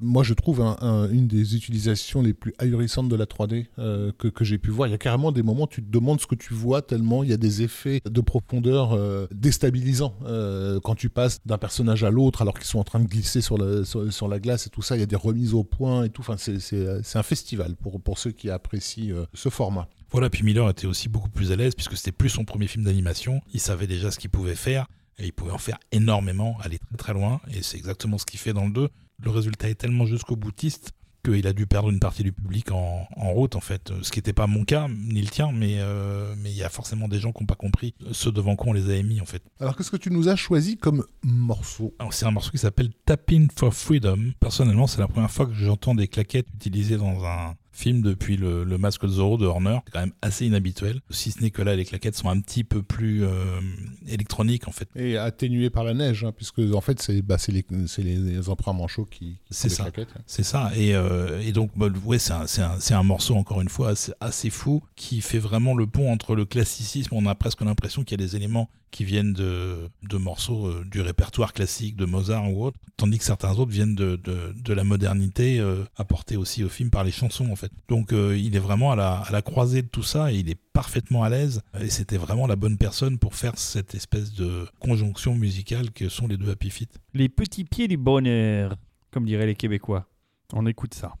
moi je trouve un- un- une des utilisations les plus ahurissantes de la 3D euh, que, j'ai pu voir. Il y a carrément des moments où tu te demandes ce que tu vois tellement il y a des effets de profondeur euh, déstabilisants. Euh, quand tu passes d'un personnage à l'autre alors qu'ils sont en train de glisser sur, le- sur, la glace et tout ça, il y a des remises au point et tout. Enfin, c'est- un festival pour, pour ceux qui apprécient ce format. Voilà, puis Miller était aussi beaucoup plus à l'aise puisque c'était plus son premier film d'animation. Il savait déjà ce qu'il pouvait faire et il pouvait en faire énormément, aller très très loin. Et c'est exactement ce qu'il fait dans le 2. Le résultat est tellement jusqu'au boutiste qu'il a dû perdre une partie du public en, en route en fait. Ce qui n'était pas mon cas, ni le tien, mais euh, mais il y a forcément des gens qui n'ont pas compris ce devant quoi on les avait mis en fait. Alors, qu'est-ce que tu nous as choisi comme morceau? C'est un morceau qui s'appelle Tapping for Freedom. Personnellement, c'est la première fois que j'entends des claquettes utilisées dans un film depuis le, le Masque de Zorro de Horner. C'est quand même assez inhabituel. Si ce n'est que là, les claquettes sont un petit peu plus euh, électroniques en fait. Et atténuées par la neige, hein, puisque en fait, c'est bah, c'est les, c'est les emprunts manchots qui. qui C'est font les ça. claquettes. C'est ça. Et, euh, et donc, bah, ouais, c'est un, c'est un- c'est un morceau, encore une fois, assez, assez fou, qui fait vraiment le pont entre le classicisme. On a presque l'impression qu'il y a des éléments qui viennent de, de morceaux euh, du répertoire classique de Mozart ou autre, tandis que certains autres viennent de, de, de la modernité euh, apportée aussi au film par les chansons, en fait. Donc, euh, il est vraiment à la, à la croisée de tout ça et il est parfaitement à l'aise. Et c'était vraiment la bonne personne pour faire cette espèce de conjonction musicale que sont les deux Happy Feet. Les petits pieds du bonheur, comme diraient les Québécois. On écoute ça.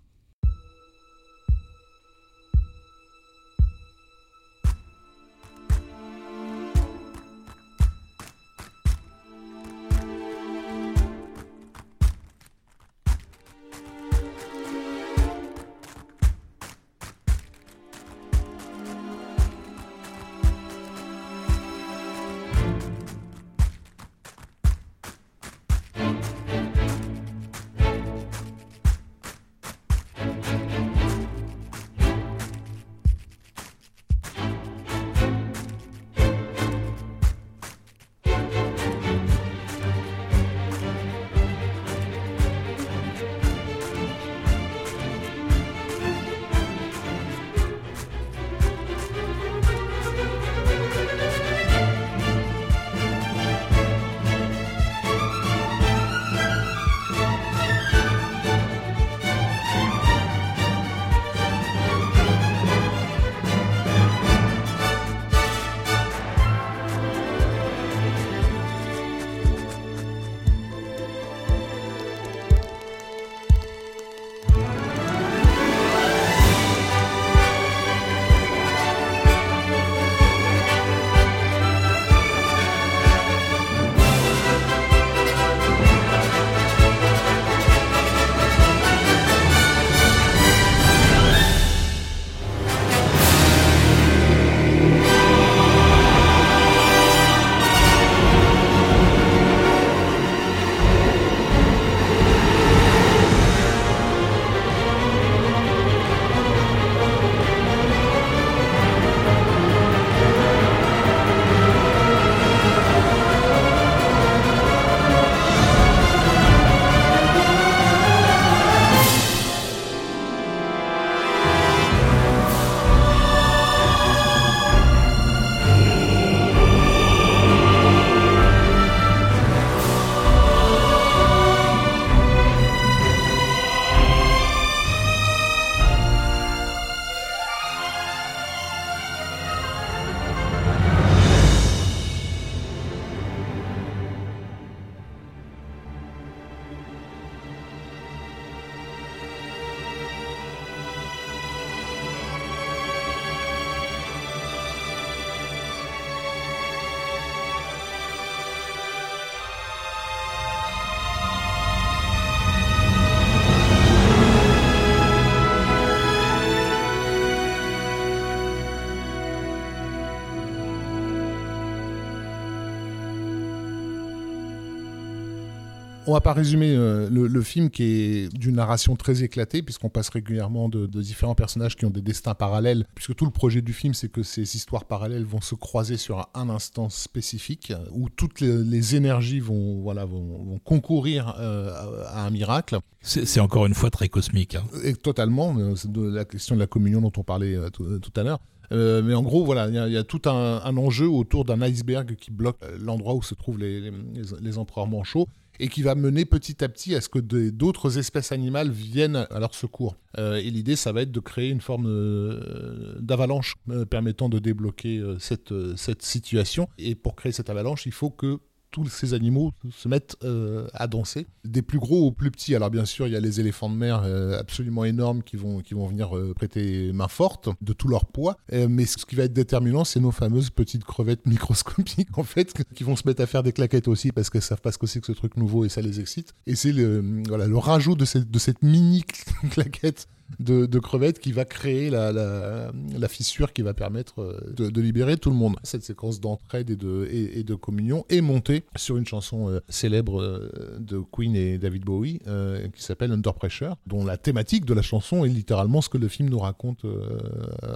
Va pas résumer euh, le, le film qui est d'une narration très éclatée, puisqu'on passe régulièrement de, de différents personnages qui ont des destins parallèles, puisque tout le projet du film, c'est que ces histoires parallèles vont se croiser sur un instant spécifique, où toutes les, les énergies vont, voilà, vont, vont concourir euh, à, un miracle. C'est encore une fois très cosmique. hein. Et totalement, euh, c'est de la question de la communion dont on parlait tout, tout à l'heure. Euh, mais en gros, voilà, il y, a- il y a tout un, un enjeu autour d'un iceberg qui bloque l'endroit où se trouvent les, les, les- les empereurs manchots et qui va mener petit à petit à ce que d'autres espèces animales viennent à leur secours. Euh, et l'idée, ça va être de créer une forme euh, d'avalanche euh, permettant de débloquer cette situation. Et pour créer cette avalanche, il faut que tous ces animaux se mettent euh, à danser, des plus gros aux plus petits. Alors bien sûr, il y a les éléphants de mer euh, absolument énormes qui vont, qui vont venir euh, prêter main forte de tout leur poids. Mais ce qui va être déterminant, c'est nos fameuses petites crevettes microscopiques, en fait, qui vont se mettre à faire des claquettes aussi parce qu'elles savent pas ce que c'est que ce truc nouveau et ça les excite. Et c'est le, voilà, le rajout de cette, de cette mini claquette de, de crevettes qui va créer la, la, la fissure qui va permettre euh, de, de libérer tout le monde. Cette séquence d'entraide et de, et, et de communion est montée sur une chanson euh, célèbre euh, de Queen et David Bowie euh, qui s'appelle Under Pressure, dont la thématique de la chanson est littéralement ce que le film nous raconte euh,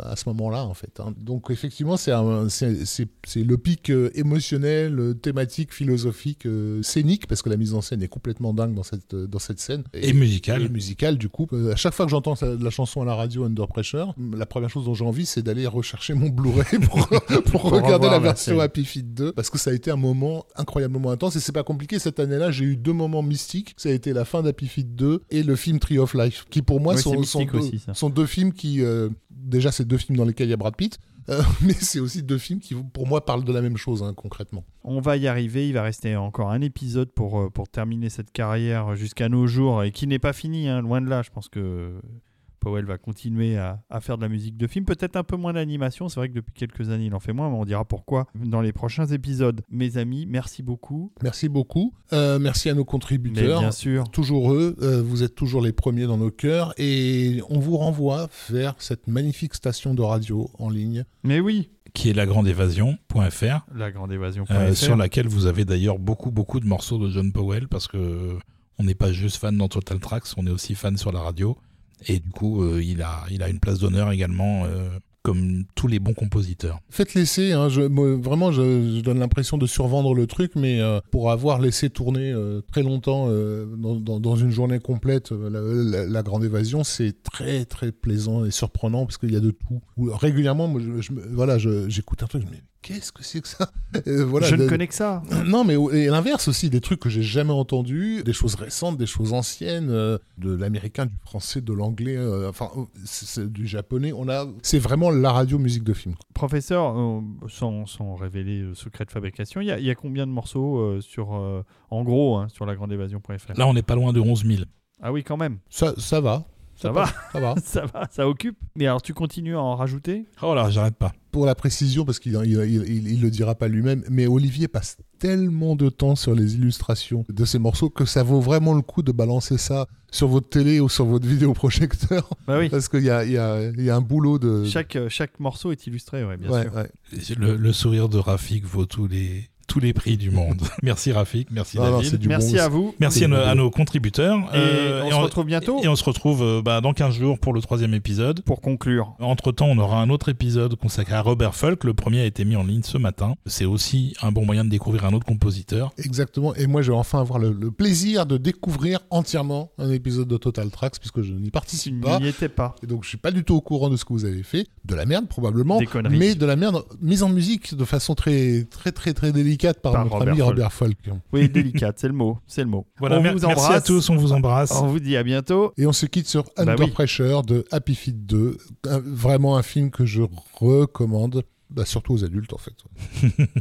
à ce moment-là en fait. hein. Donc effectivement c'est le pic émotionnel, thématique, philosophique, scénique parce que la mise en scène est complètement dingue dans cette dans cette scène Et musical. et musical du coup. À chaque fois que j'entends ça- la chanson à la radio Under Pressure, la première chose dont j'ai envie c'est d'aller rechercher mon Blu-ray pour, pour regarder revoir la version. Happy Feet 2 parce que ça a été un moment incroyablement intense et c'est pas compliqué cette année-là j'ai eu deux moments mystiques ça a été la fin d'Happy Feet 2 et le film Tree of Life qui pour moi Ouais, sont, c'est sont mystique deux, aussi, ça. sont deux films qui euh, déjà c'est deux films dans lesquels il y a Brad Pitt euh, mais c'est aussi deux films qui pour moi parlent de la même chose hein, concrètement On va y arriver. Il va rester encore un épisode pour, euh, pour terminer cette carrière jusqu'à nos jours et qui n'est pas fini, hein, loin de là. Je pense que Powell va continuer à, à faire de la musique de film. Peut-être un peu moins d'animation. C'est vrai que depuis quelques années, il en fait moins, mais on dira pourquoi dans les prochains épisodes. Mes amis, merci beaucoup. merci beaucoup Euh, merci à nos Mais contributeurs bien sûr, toujours eux, euh, vous êtes toujours les premiers dans nos cœurs et on vous renvoie vers cette magnifique station de radio en ligne. mais oui, qui est lagrandeévasion.fr, la grande évasion. euh, sur laquelle vous avez d'ailleurs beaucoup, beaucoup de morceaux de John Powell, parce que on n'est pas juste fan dans Total Tracks, on est aussi fan sur la radio. Et du coup, euh, il, a, il a une place d'honneur également, euh, comme tous les bons compositeurs. Faites laisser, hein, je, vraiment je, donne l'impression de survendre le truc, mais euh, pour avoir laissé tourner très longtemps dans, une journée complète la, grande évasion, c'est très très plaisant et surprenant parce qu'il y a de tout. Ou, régulièrement, moi, voilà, j'écoute un truc, dis, qu'est-ce que c'est que ça Euh, voilà, je ne de- connais que ça. Non, mais et l'inverse aussi, des trucs que j'ai jamais entendus, des choses récentes, des choses anciennes, euh, de l'américain, du français, de l'anglais, euh, enfin c'est- c'est du japonais. On a, c'est vraiment la radio musique de film. Professeur, euh, sans, sans révéler le secret de fabrication, il y, a- il y a combien de morceaux euh, sur, euh, en gros hein, sur lagrandeévasion.fr Là, on n'est pas loin de 11 000. Ah oui, quand même. Ça, ça va. Ça va, Ça va. ça va, ça occupe. Mais alors, tu continues à en rajouter? Oh là, j'arrête pas. Pour la précision, parce qu'il il, il, il- il le dira pas lui-même, mais Olivier passe tellement de temps sur les illustrations de ces morceaux que ça vaut vraiment le coup de balancer ça sur votre télé ou sur votre vidéoprojecteur, Bah oui. parce qu'il y a, il y, a, il y a un boulot de. Chaque, chaque morceau est illustré, ouais, bien Ouais, sûr. ouais. Le, le sourire de Rafik vaut tous les, tous les prix du monde. merci Rafik, merci Non, non, David. c'est du Merci bon- à vous. Merci à nos, à nos contributeurs. Et Euh, on se retrouve bientôt Et on se retrouve euh, bah, dans 15 jours pour le troisième épisode. pour conclure. Entre temps, on aura un autre épisode consacré à Robert Folk. Le premier a été mis en ligne ce matin. C'est aussi un bon moyen de découvrir un autre compositeur. Exactement. Et moi, je vais enfin avoir le, le plaisir de découvrir entièrement un épisode de Total Tracks, puisque je n'y participe pas. n'y étais pas. Et donc, je suis pas du tout au courant de ce que vous avez fait. De la merde, probablement. Des conneries. Mais de la merde mise en musique de façon très, très, très, très délicate délicate par, notre ami Robert Folk. Oui, délicate, c'est le mot, c'est le mot. On vous embrasse. Merci à tous, on vous embrasse. On vous dit à bientôt. Et on se quitte sur bah Under bah. Pressure de Happy Feet 2, vraiment un film que je recommande, bah, surtout aux adultes en fait.